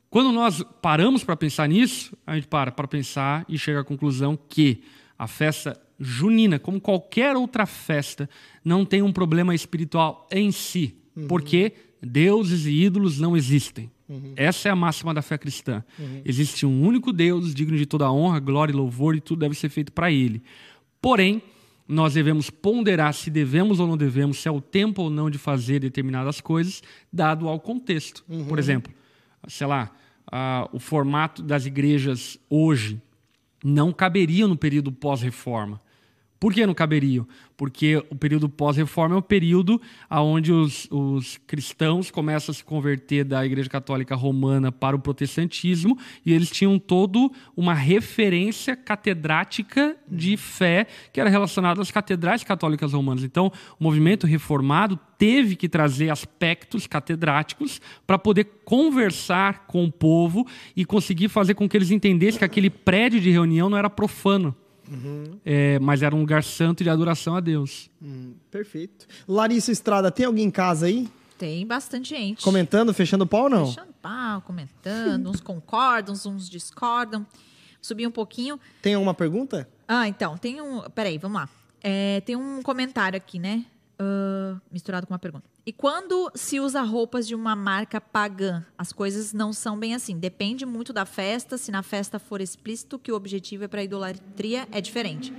quando nós paramos para pensar nisso, a gente para para pensar e chega à conclusão que a festa junina, como qualquer outra festa, não tem um problema espiritual em si, uhum. porque deuses e ídolos não existem. Uhum. Essa é a máxima da fé cristã. Uhum. Existe um único Deus, digno de toda honra, glória e louvor, e tudo deve ser feito para Ele. Porém, nós devemos ponderar se devemos ou não devemos, se é o tempo ou não de fazer determinadas coisas, dado ao contexto. Uhum. Por exemplo, sei lá, uh, o formato das igrejas hoje não caberia no período pós-reforma. Por que não caberiam? Porque o período pós-reforma é o período onde os, os, cristãos começam a se converter da Igreja Católica Romana para o protestantismo e eles tinham toda uma referência catedrática de fé que era relacionada às catedrais católicas romanas. Então, o movimento reformado teve que trazer aspectos catedráticos para poder conversar com o povo e conseguir fazer com que eles entendessem que aquele prédio de reunião não era profano Uhum. É, mas era um lugar santo de adoração a Deus. Hum, perfeito. Larissa Estrada, tem alguém em casa aí? Tem bastante gente. Comentando, fechando pau ou não? Fechando pau, comentando. uns concordam, uns discordam. Subi um pouquinho. Tem alguma pergunta? Ah, então, tem um. Peraí, vamos lá. É, tem um comentário aqui, né? Uh, misturado com uma pergunta. E quando se usa roupas de uma marca pagã, as coisas não são bem assim. Depende muito da festa. Se na festa for explícito que o objetivo é para idolatria, é diferente.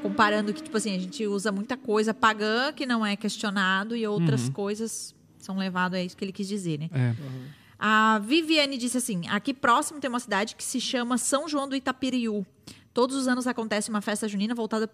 Comparando que, tipo assim, a gente usa muita coisa pagã que não é questionado e outras uhum. coisas são levadas, é isso que ele quis dizer, né? É. Uhum. A Viviane disse assim: aqui próximo tem uma cidade que se chama São João do Itapiriú. Todos os anos acontece uma festa junina voltada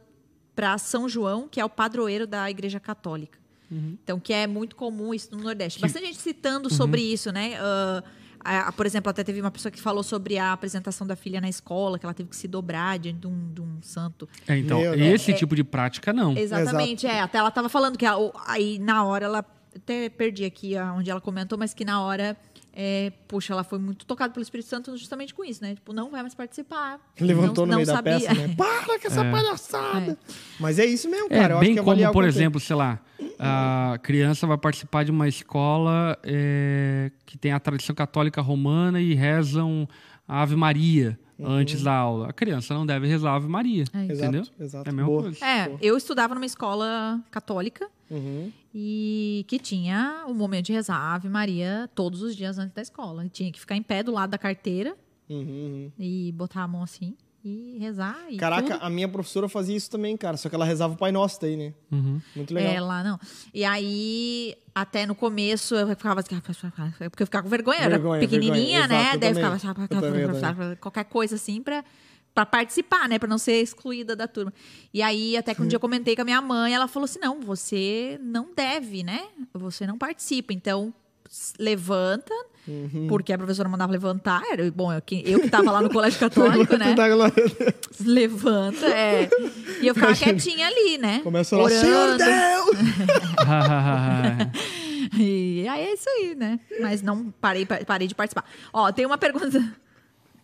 para São João, que é o padroeiro da Igreja Católica. Uhum. Então, que é muito comum isso no Nordeste. Que... Bastante gente citando uhum. sobre isso, né? Uh, a, a, por exemplo, até teve uma pessoa que falou sobre a apresentação da filha na escola, que ela teve que se dobrar diante de um, de um santo. É, então, Meu, esse é, tipo de prática, não. Exatamente, Exato. é. Até ela estava falando que a, aí, na hora, ela... Até perdi aqui onde ela comentou, mas que na hora é, puxa, ela foi muito tocada pelo Espírito Santo justamente com isso, né? Tipo, não vai mais participar. Levantou não, no meio da peça, né? Para com essa é. palhaçada! É. Mas é isso mesmo, cara. É, bem como, por exemplo, sei lá, a criança vai participar de uma escola é, que tem a tradição católica romana e rezam a Ave Maria uhum. antes da aula. A criança não deve rezar a Ave Maria, é. entendeu? Exato, exato. É a mesma Boa. coisa. É, eu estudava numa escola católica uhum. e que tinha o momento de rezar a Ave Maria todos os dias antes da escola. E tinha que ficar em pé do lado da carteira uhum. uhum. e botar a mão assim e rezar. E Caraca, tudo. a minha professora fazia isso também, cara. Só que ela rezava o Pai Nosso daí, né? Uhum. Muito legal. É, lá não. E aí, até no começo, eu ficava assim, porque eu ficava com vergonha, vergonha era pequenininha, vergonha. né? Exato, Daí eu ficava, eu também, qualquer coisa assim pra para participar, né, para não ser excluída da turma. E aí até que um dia eu comentei com a minha mãe, ela falou assim: "Não, você não deve, né? Você não participa. Então, levanta, Uhum. Porque a professora mandava levantar. Era, bom, eu, eu que estava lá no colégio católico, né? Levanta, é. E eu ficava Imagina. quietinha ali, né? Começa a falar, Senhor Deus! e aí é isso aí, né? Mas não parei, parei de participar. Ó, tem uma pergunta.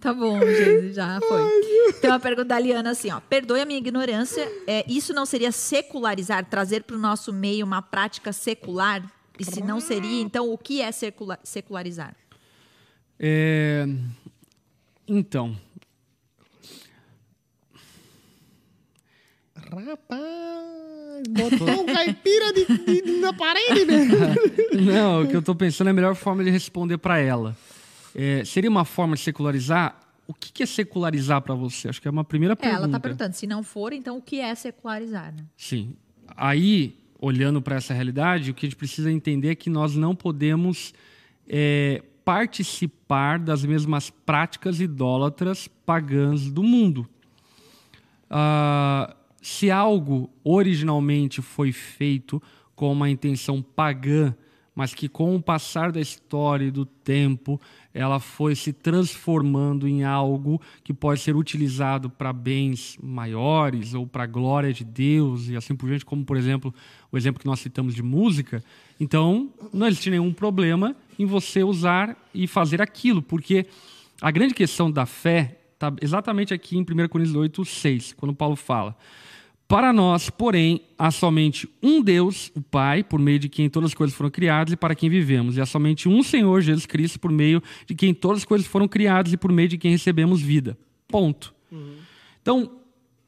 Tá bom, gente, já foi. Tem uma pergunta da Liana assim, ó. Perdoe a minha ignorância. É, isso não seria secularizar, trazer para o nosso meio uma prática secular? E se não seria, então o que é secularizar? É... Então. Rapaz, botou um caipira de, de, na parede, né? não, o que eu estou pensando é a melhor forma de responder para ela. É, seria uma forma de secularizar? O que, que é secularizar para você? Acho que é uma primeira pergunta. É, ela está perguntando, se não for, então o que é secularizar? Né? Sim. Aí olhando para essa realidade, o que a gente precisa entender é que nós não podemos é, participar das mesmas práticas idólatras pagãs do mundo. Uh, se algo originalmente foi feito com uma intenção pagã, mas que com o passar da história e do tempo, ela foi se transformando em algo que pode ser utilizado para bens maiores ou para a glória de Deus e assim por diante, como por exemplo o exemplo que nós citamos de música. Então, não existe nenhum problema em você usar e fazer aquilo, porque a grande questão da fé está exatamente aqui em 1 Coríntios 8, 6, quando Paulo fala. Para nós, porém, há somente um Deus, o Pai, por meio de quem todas as coisas foram criadas e para quem vivemos. E há somente um Senhor, Jesus Cristo, por meio de quem todas as coisas foram criadas e por meio de quem recebemos vida. Ponto. Uhum. Então,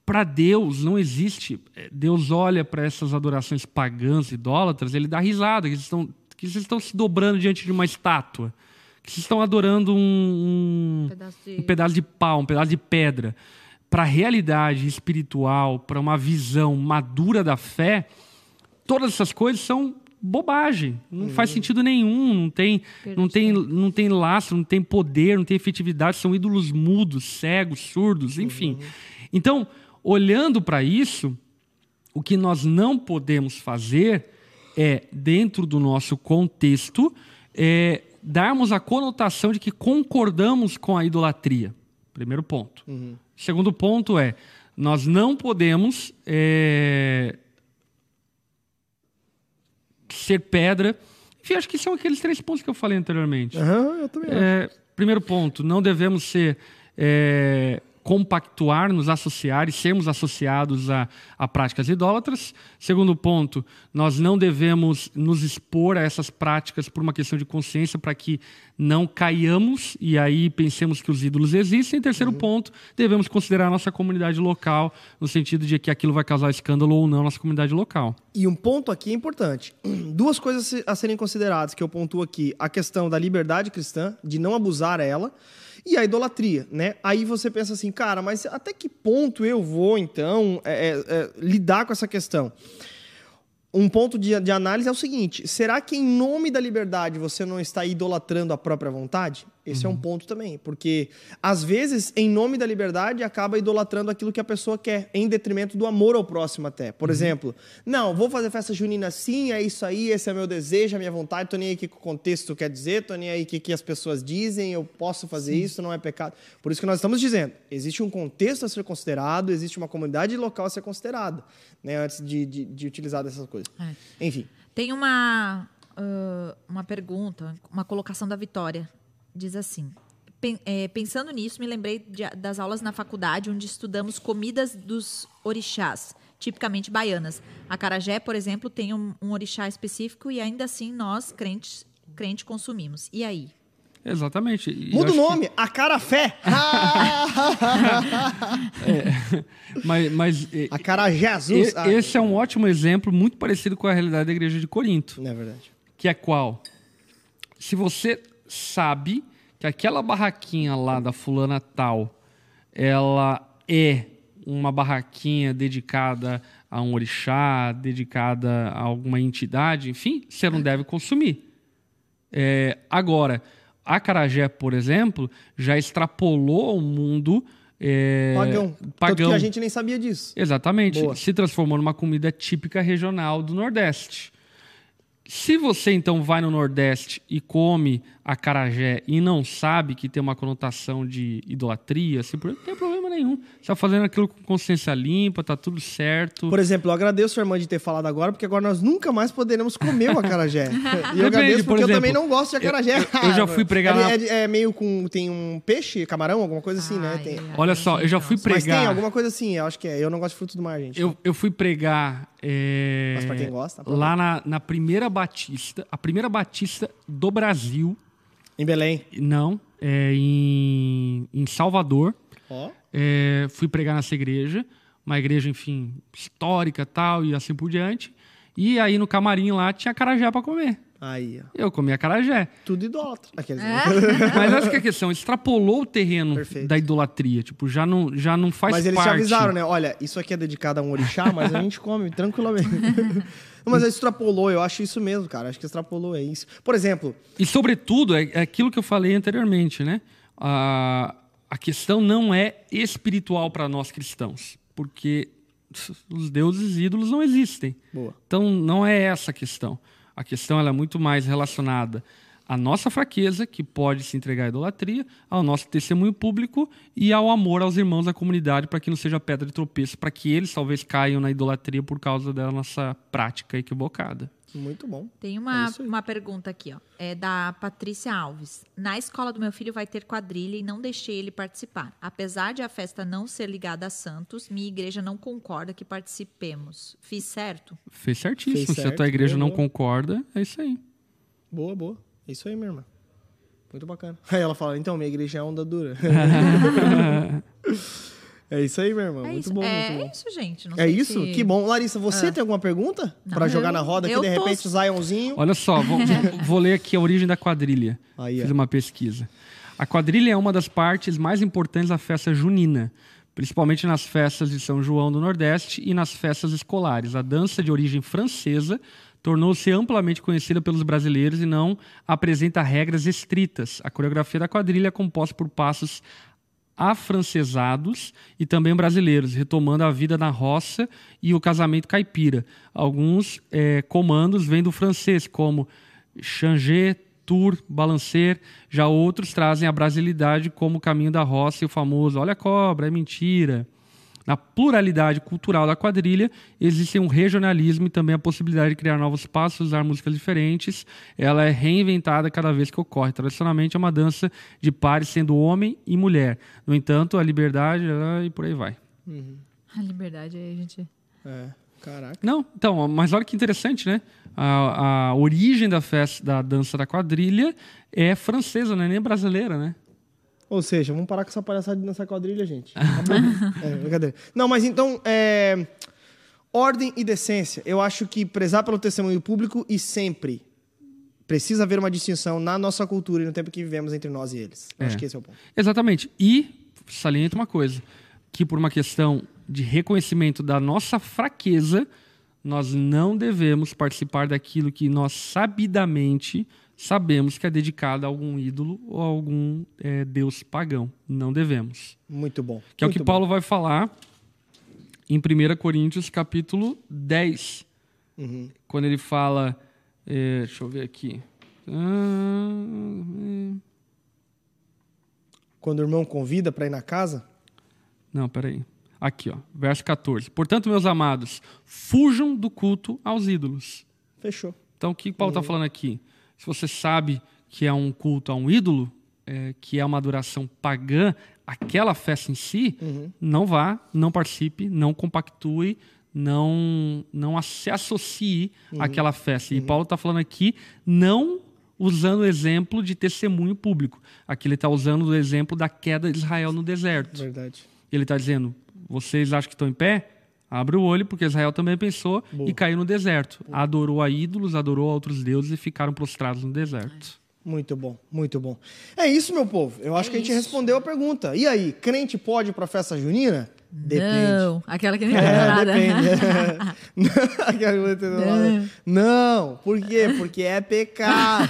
para Deus não existe. É, Deus olha para essas adorações pagãs, idólatras, ele dá risada, que eles estão, que eles estão se dobrando diante de uma estátua, que eles estão adorando um, um, pedaço de... um pedaço de pau, um pedaço de pedra para a realidade espiritual, para uma visão madura da fé, todas essas coisas são bobagem, não uhum. faz sentido nenhum, não tem, não tem, não tem laço, não tem poder, não tem efetividade, são ídolos mudos, cegos, surdos, enfim. Uhum. Então, olhando para isso, o que nós não podemos fazer é, dentro do nosso contexto, é, darmos a conotação de que concordamos com a idolatria. Primeiro ponto. Uhum. Segundo ponto é, nós não podemos é, ser pedra. Enfim, acho que são aqueles três pontos que eu falei anteriormente. Uhum, eu também é, primeiro ponto, não devemos ser é, compactuar, nos associar e sermos associados a, a práticas idólatras. Segundo ponto, nós não devemos nos expor a essas práticas por uma questão de consciência para que não caiamos e aí pensemos que os ídolos existem. terceiro uhum. ponto, devemos considerar a nossa comunidade local, no sentido de que aquilo vai causar escândalo ou não na nossa comunidade local. E um ponto aqui é importante. Duas coisas a serem consideradas que eu pontuo aqui. A questão da liberdade cristã, de não abusar ela e a idolatria, né? Aí você pensa assim, cara, mas até que ponto eu vou, então, é, é, é lidar com essa questão? um ponto de, de, análise é o seguinte: será que em nome da liberdade você não está idolatrando a própria vontade? Esse uhum. é um uhum. ponto também, porque às vezes, em nome da liberdade, acaba idolatrando aquilo que a pessoa quer, em detrimento do amor ao próximo até. Por uhum. exemplo, não, vou fazer festa junina sim, é isso aí, esse é meu desejo, a minha vontade, tô nem aí o que o contexto quer dizer, tô nem aí o que, que as pessoas dizem, eu posso fazer sim. isso, não é pecado. Por isso que nós estamos dizendo, existe um contexto a ser considerado, existe uma comunidade local a ser considerada, né, antes de, de, de utilizar dessas coisas. É. Enfim. Tem uma, uh, uma pergunta, uma colocação da Vitória diz assim: é, pensando nisso, me lembrei de, das aulas na faculdade onde estudamos comidas dos orixás, tipicamente baianas. A carajé, por exemplo, tem um, um orixá específico e ainda assim nós, crentes, crente, consumimos. E aí? Exatamente. E Muda o nome, que... a carafé. é, mas, mas a cara Jesus. esse é um ótimo exemplo, muito parecido com a realidade da igreja de Corinto. É verdade. Que é qual? Se você sabe que aquela barraquinha lá da fulana tal, ela é uma barraquinha dedicada a um orixá, dedicada a alguma entidade, enfim, você não deve consumir. É, agora, a carajé, por exemplo, já extrapolou o mundo é, pagão. pagão. Tanto que a gente nem sabia disso. Exatamente. Boa. Se transformou numa comida típica regional do Nordeste. Se você então vai no Nordeste e come acarajé e não sabe que tem uma conotação de idolatria, assim, não tem problema nenhum. Você está fazendo aquilo com consciência limpa, tá tudo certo. Por exemplo, eu agradeço a irmã de ter falado agora, porque agora nós nunca mais poderemos comer o acarajé. e eu agradeço porque exemplo, eu também não gosto de acarajé. Eu, eu já fui pregar. É, na... é, é, meio com. Tem um peixe, camarão, alguma coisa assim, né? Tem... Olha só, eu já fui pregar. Mas tem alguma coisa assim, eu acho que é. Eu não gosto de frutos do mar, gente. Eu, eu fui pregar. É... Mas pra quem gosta. Lá na, na primeira Batista, a primeira Batista do Brasil. Em Belém? Não, é em, em Salvador. Oh. É, fui pregar nessa igreja, uma igreja, enfim, histórica tal, e assim por diante. E aí no camarim lá tinha carajé para comer. Aí, ó. Eu comi carajé. Tudo idólatra. Aqueles... É. Mas essa que é a questão, extrapolou o terreno Perfeito. da idolatria. Tipo, já não, já não faz parte. Mas eles parte. te avisaram, né? Olha, isso aqui é dedicado a um orixá, mas a gente come tranquilamente. mas extrapolou, eu acho isso mesmo, cara. Acho que extrapolou, é isso. Por exemplo. E sobretudo, é, é aquilo que eu falei anteriormente, né? A, a questão não é espiritual para nós cristãos. Porque os deuses ídolos não existem. Boa. Então não é essa a questão. A questão é muito mais relacionada à nossa fraqueza, que pode se entregar à idolatria, ao nosso testemunho público e ao amor aos irmãos da comunidade, para que não seja pedra de tropeço, para que eles talvez caiam na idolatria por causa da nossa prática equivocada. Muito bom. Tem uma, é uma pergunta aqui, ó. É da Patrícia Alves. Na escola do meu filho vai ter quadrilha e não deixei ele participar. Apesar de a festa não ser ligada a Santos, minha igreja não concorda que participemos. Fiz certo? Fez certíssimo. Fez certo, Se a tua igreja boa, não boa. concorda, é isso aí. Boa, boa. É isso aí, minha irmã. Muito bacana. Aí ela fala, então, minha igreja é onda dura. É isso aí, meu irmão. É muito isso. bom. É muito bom. isso, gente. Não é isso? Se... Que bom. Larissa, você ah. tem alguma pergunta para jogar na roda aqui, de repente, tô... Zionzinho? Olha só, vou, vou, ler aqui a origem da quadrilha. Aí, Fiz é. uma pesquisa. A quadrilha é uma das partes mais importantes da festa junina, principalmente nas festas de São João do Nordeste e nas festas escolares. A dança de origem francesa tornou-se amplamente conhecida pelos brasileiros e não apresenta regras estritas. A coreografia da quadrilha é composta por passos afrancesados e também brasileiros, retomando a vida na roça e o casamento caipira. Alguns é, comandos vêm do francês, como changer, tour, balancer. Já outros trazem a brasilidade como o caminho da roça e o famoso olha a cobra, é mentira. Na pluralidade cultural da quadrilha, existe um regionalismo e também a possibilidade de criar novos passos, usar músicas diferentes. Ela é reinventada cada vez que ocorre. Tradicionalmente é uma dança de pares sendo homem e mulher. No entanto, a liberdade e por aí vai. Uhum. A liberdade aí, gente. É. Caraca. Não, então, mas olha que interessante, né? A, a origem da festa da dança da quadrilha é francesa, não é nem brasileira, né? Ou seja, vamos parar com essa palhaçada nessa quadrilha, gente. é, brincadeira. Não, mas então, é... ordem e decência. Eu acho que prezar pelo testemunho público e sempre precisa haver uma distinção na nossa cultura e no tempo que vivemos entre nós e eles. É. Acho que esse é o ponto. Exatamente. E saliento uma coisa, que por uma questão de reconhecimento da nossa fraqueza, nós não devemos participar daquilo que nós sabidamente sabemos que é dedicada a algum ídolo ou a algum é, deus pagão. Não devemos. Muito bom. Que é o que Paulo vai falar em 1 Coríntios capítulo 10. Uhum. Quando ele fala. É, deixa eu ver aqui. Quando o irmão convida para ir na casa? Não, peraí. Aqui, ó, verso 14. Portanto, meus amados, fujam do culto aos ídolos. Fechou. Então, o que Paulo está uhum. falando aqui? Se você sabe que é um culto a um ídolo, é, que é uma adoração pagã, aquela festa em si, uhum. não vá, não participe, não compactue, não, não se associe uhum. àquela festa. E uhum. Paulo está falando aqui, não usando o exemplo de testemunho público. Aqui ele está usando o exemplo da queda de Israel no deserto. Verdade. Ele está dizendo: vocês acham que estão em pé? Abre o olho, porque Israel também pensou Boa. e caiu no deserto. Boa. Adorou a ídolos, adorou a outros deuses e ficaram prostrados no deserto. Muito bom, muito bom. É isso, meu povo. Eu acho é que a gente respondeu a pergunta. E aí, crente pode ir para festa junina? Depende. Não, aquela que não entendeu é, nada. Depende. aquela que não entendeu nada. Não, por quê? Porque é pecado.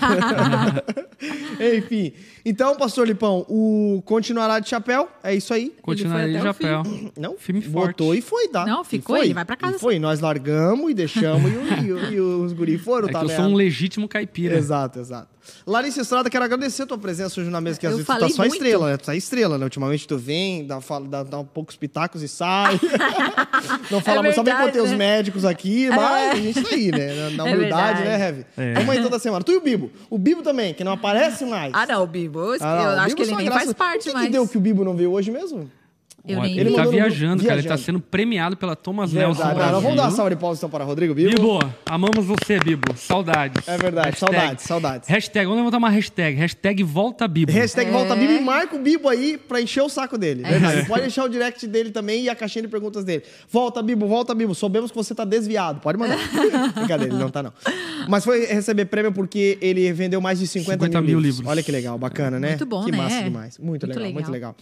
Enfim. Então, pastor Lipão, o continuará de chapéu, é isso aí. Continuará de chapéu. Não, filme forte. Botou e foi, tá? Não, ficou, ele vai pra casa. E foi, nós largamos e deixamos e, e, e, os guri foram, é tá que eu sou um legítimo caipira. Exato, exato. Larissa Estrada, quero agradecer a tua presença hoje na mesa, que às vezes tu tá só muito. estrela, né? Tu tá estrela, né? Ultimamente tu vem, dá, dá, dá um poucos pitacos e sai. Não fala, é mas só vem com teus né? médicos aqui, mas é. a gente tá aí, né? Na, na é humildade, né, Heavy? É. Vamos aí toda semana. Tu e o Bibo. O Bibo também, que não aparece mais. Ah, não, o Bibo. Ah, eu acho que ele nem faz parte mais. O que deu que o Bibo não veio hoje mesmo? Eu nem ele tá viajando, cara. Ele tá sendo premiado pela Thomas Verdade, Nelson Brasil. Vamos dar uma salva de palmas então para Rodrigo Bibo. Bibo, amamos você, Bibo. Saudades. É verdade, hashtag. saudades, saudades. Hashtag, vamos levantar uma hashtag. Hashtag volta Bibo. Hashtag é. volta Bibo e marca o Bibo aí pra encher o saco dele. É. Verdade. Pode deixar o direct dele também e a caixinha de perguntas dele. Volta Bibo, volta Bibo. Soubemos que você tá desviado. Pode mandar. Brincadeira, ele não tá não. Mas foi receber prêmio porque ele vendeu mais de 50, 50 mil, mil livros. livros. Olha que legal, bacana, né? Muito bom, que né? Que massa demais. Muito, muito legal, legal, muito legal.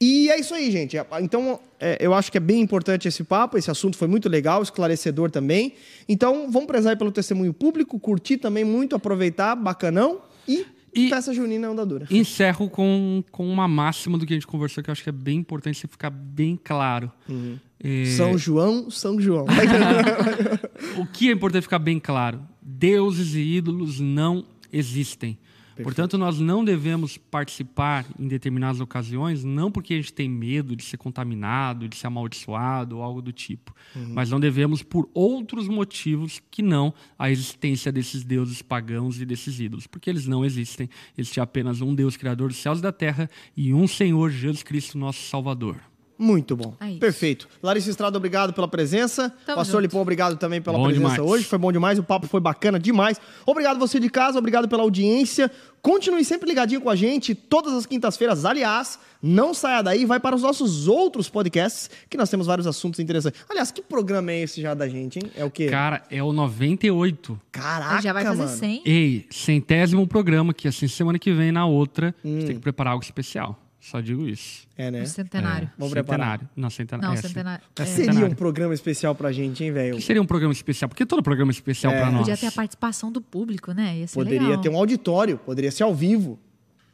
E é isso aí, gente. Então, é, eu acho que é bem importante esse papo, esse assunto foi muito legal, esclarecedor também. Então, vamos prezar pelo testemunho público, curtir também muito, aproveitar, bacanão e, e festa junina andadura. Encerro com, com uma máxima do que a gente conversou, que eu acho que é bem importante você ficar bem claro. Uhum. É... São João, São João. o que é importante ficar bem claro? deuses e ídolos não existem. Portanto, nós não devemos participar em determinadas ocasiões, não porque a gente tem medo de ser contaminado, de ser amaldiçoado ou algo do tipo, uhum. mas não devemos por outros motivos que não a existência desses deuses pagãos e desses ídolos, porque eles não existem. Existe apenas um Deus criador dos céus e da terra e um Senhor Jesus Cristo, nosso Salvador. Muito bom. É Perfeito. Larissa Estrada, obrigado pela presença. Tamo Pastor junto. Lipão, obrigado também pela bom presença demais. hoje. Foi bom demais, o papo foi bacana demais. Obrigado você de casa, obrigado pela audiência. Continue sempre ligadinho com a gente, todas as quintas-feiras. Aliás, não saia daí, vai para os nossos outros podcasts, que nós temos vários assuntos interessantes. Aliás, que programa é esse já da gente, hein? É o quê? Cara, é o 98. Caraca, Já vai fazer mano. 100. Ei, centésimo programa, que assim, semana que vem, na outra, hum. você tem que preparar algo especial. Só digo isso. É, né? O centenário. É. Vamos preparar. Não, centenário. Não, é, centenário. É. Seria um programa especial pra gente, hein, velho? Seria um programa especial, porque todo programa é especial é. pra nós. Podia ter a participação do público, né? Ia ser Poderia legal. ter um auditório, poderia ser ao vivo.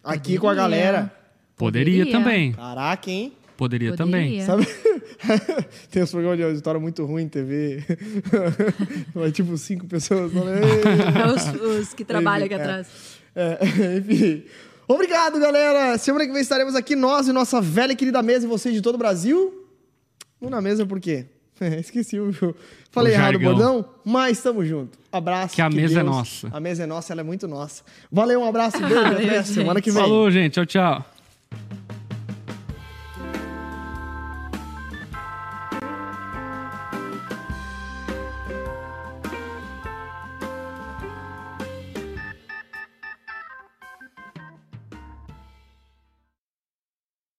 Aqui Poderia. com a galera. Poderia, Poderia, também. Caraca, hein? Poderia, Poderia. também. Sabe? Tem uns programas de auditório muito ruim em TV. Vai tipo cinco pessoas. os, os que trabalham aqui atrás. É, enfim. Obrigado, galera. Semana que vem estaremos aqui, nós e nossa velha e querida mesa e vocês de todo o Brasil. Um na mesa por quê? Esqueci o. Falei o errado o bordão, mas estamos junto. Abraço. Que a que mesa é Deus... é nossa. A mesa é nossa, ela é muito nossa. Valeu, um abraço, beijo, até semana que vem. Falou, gente. Tchau, tchau.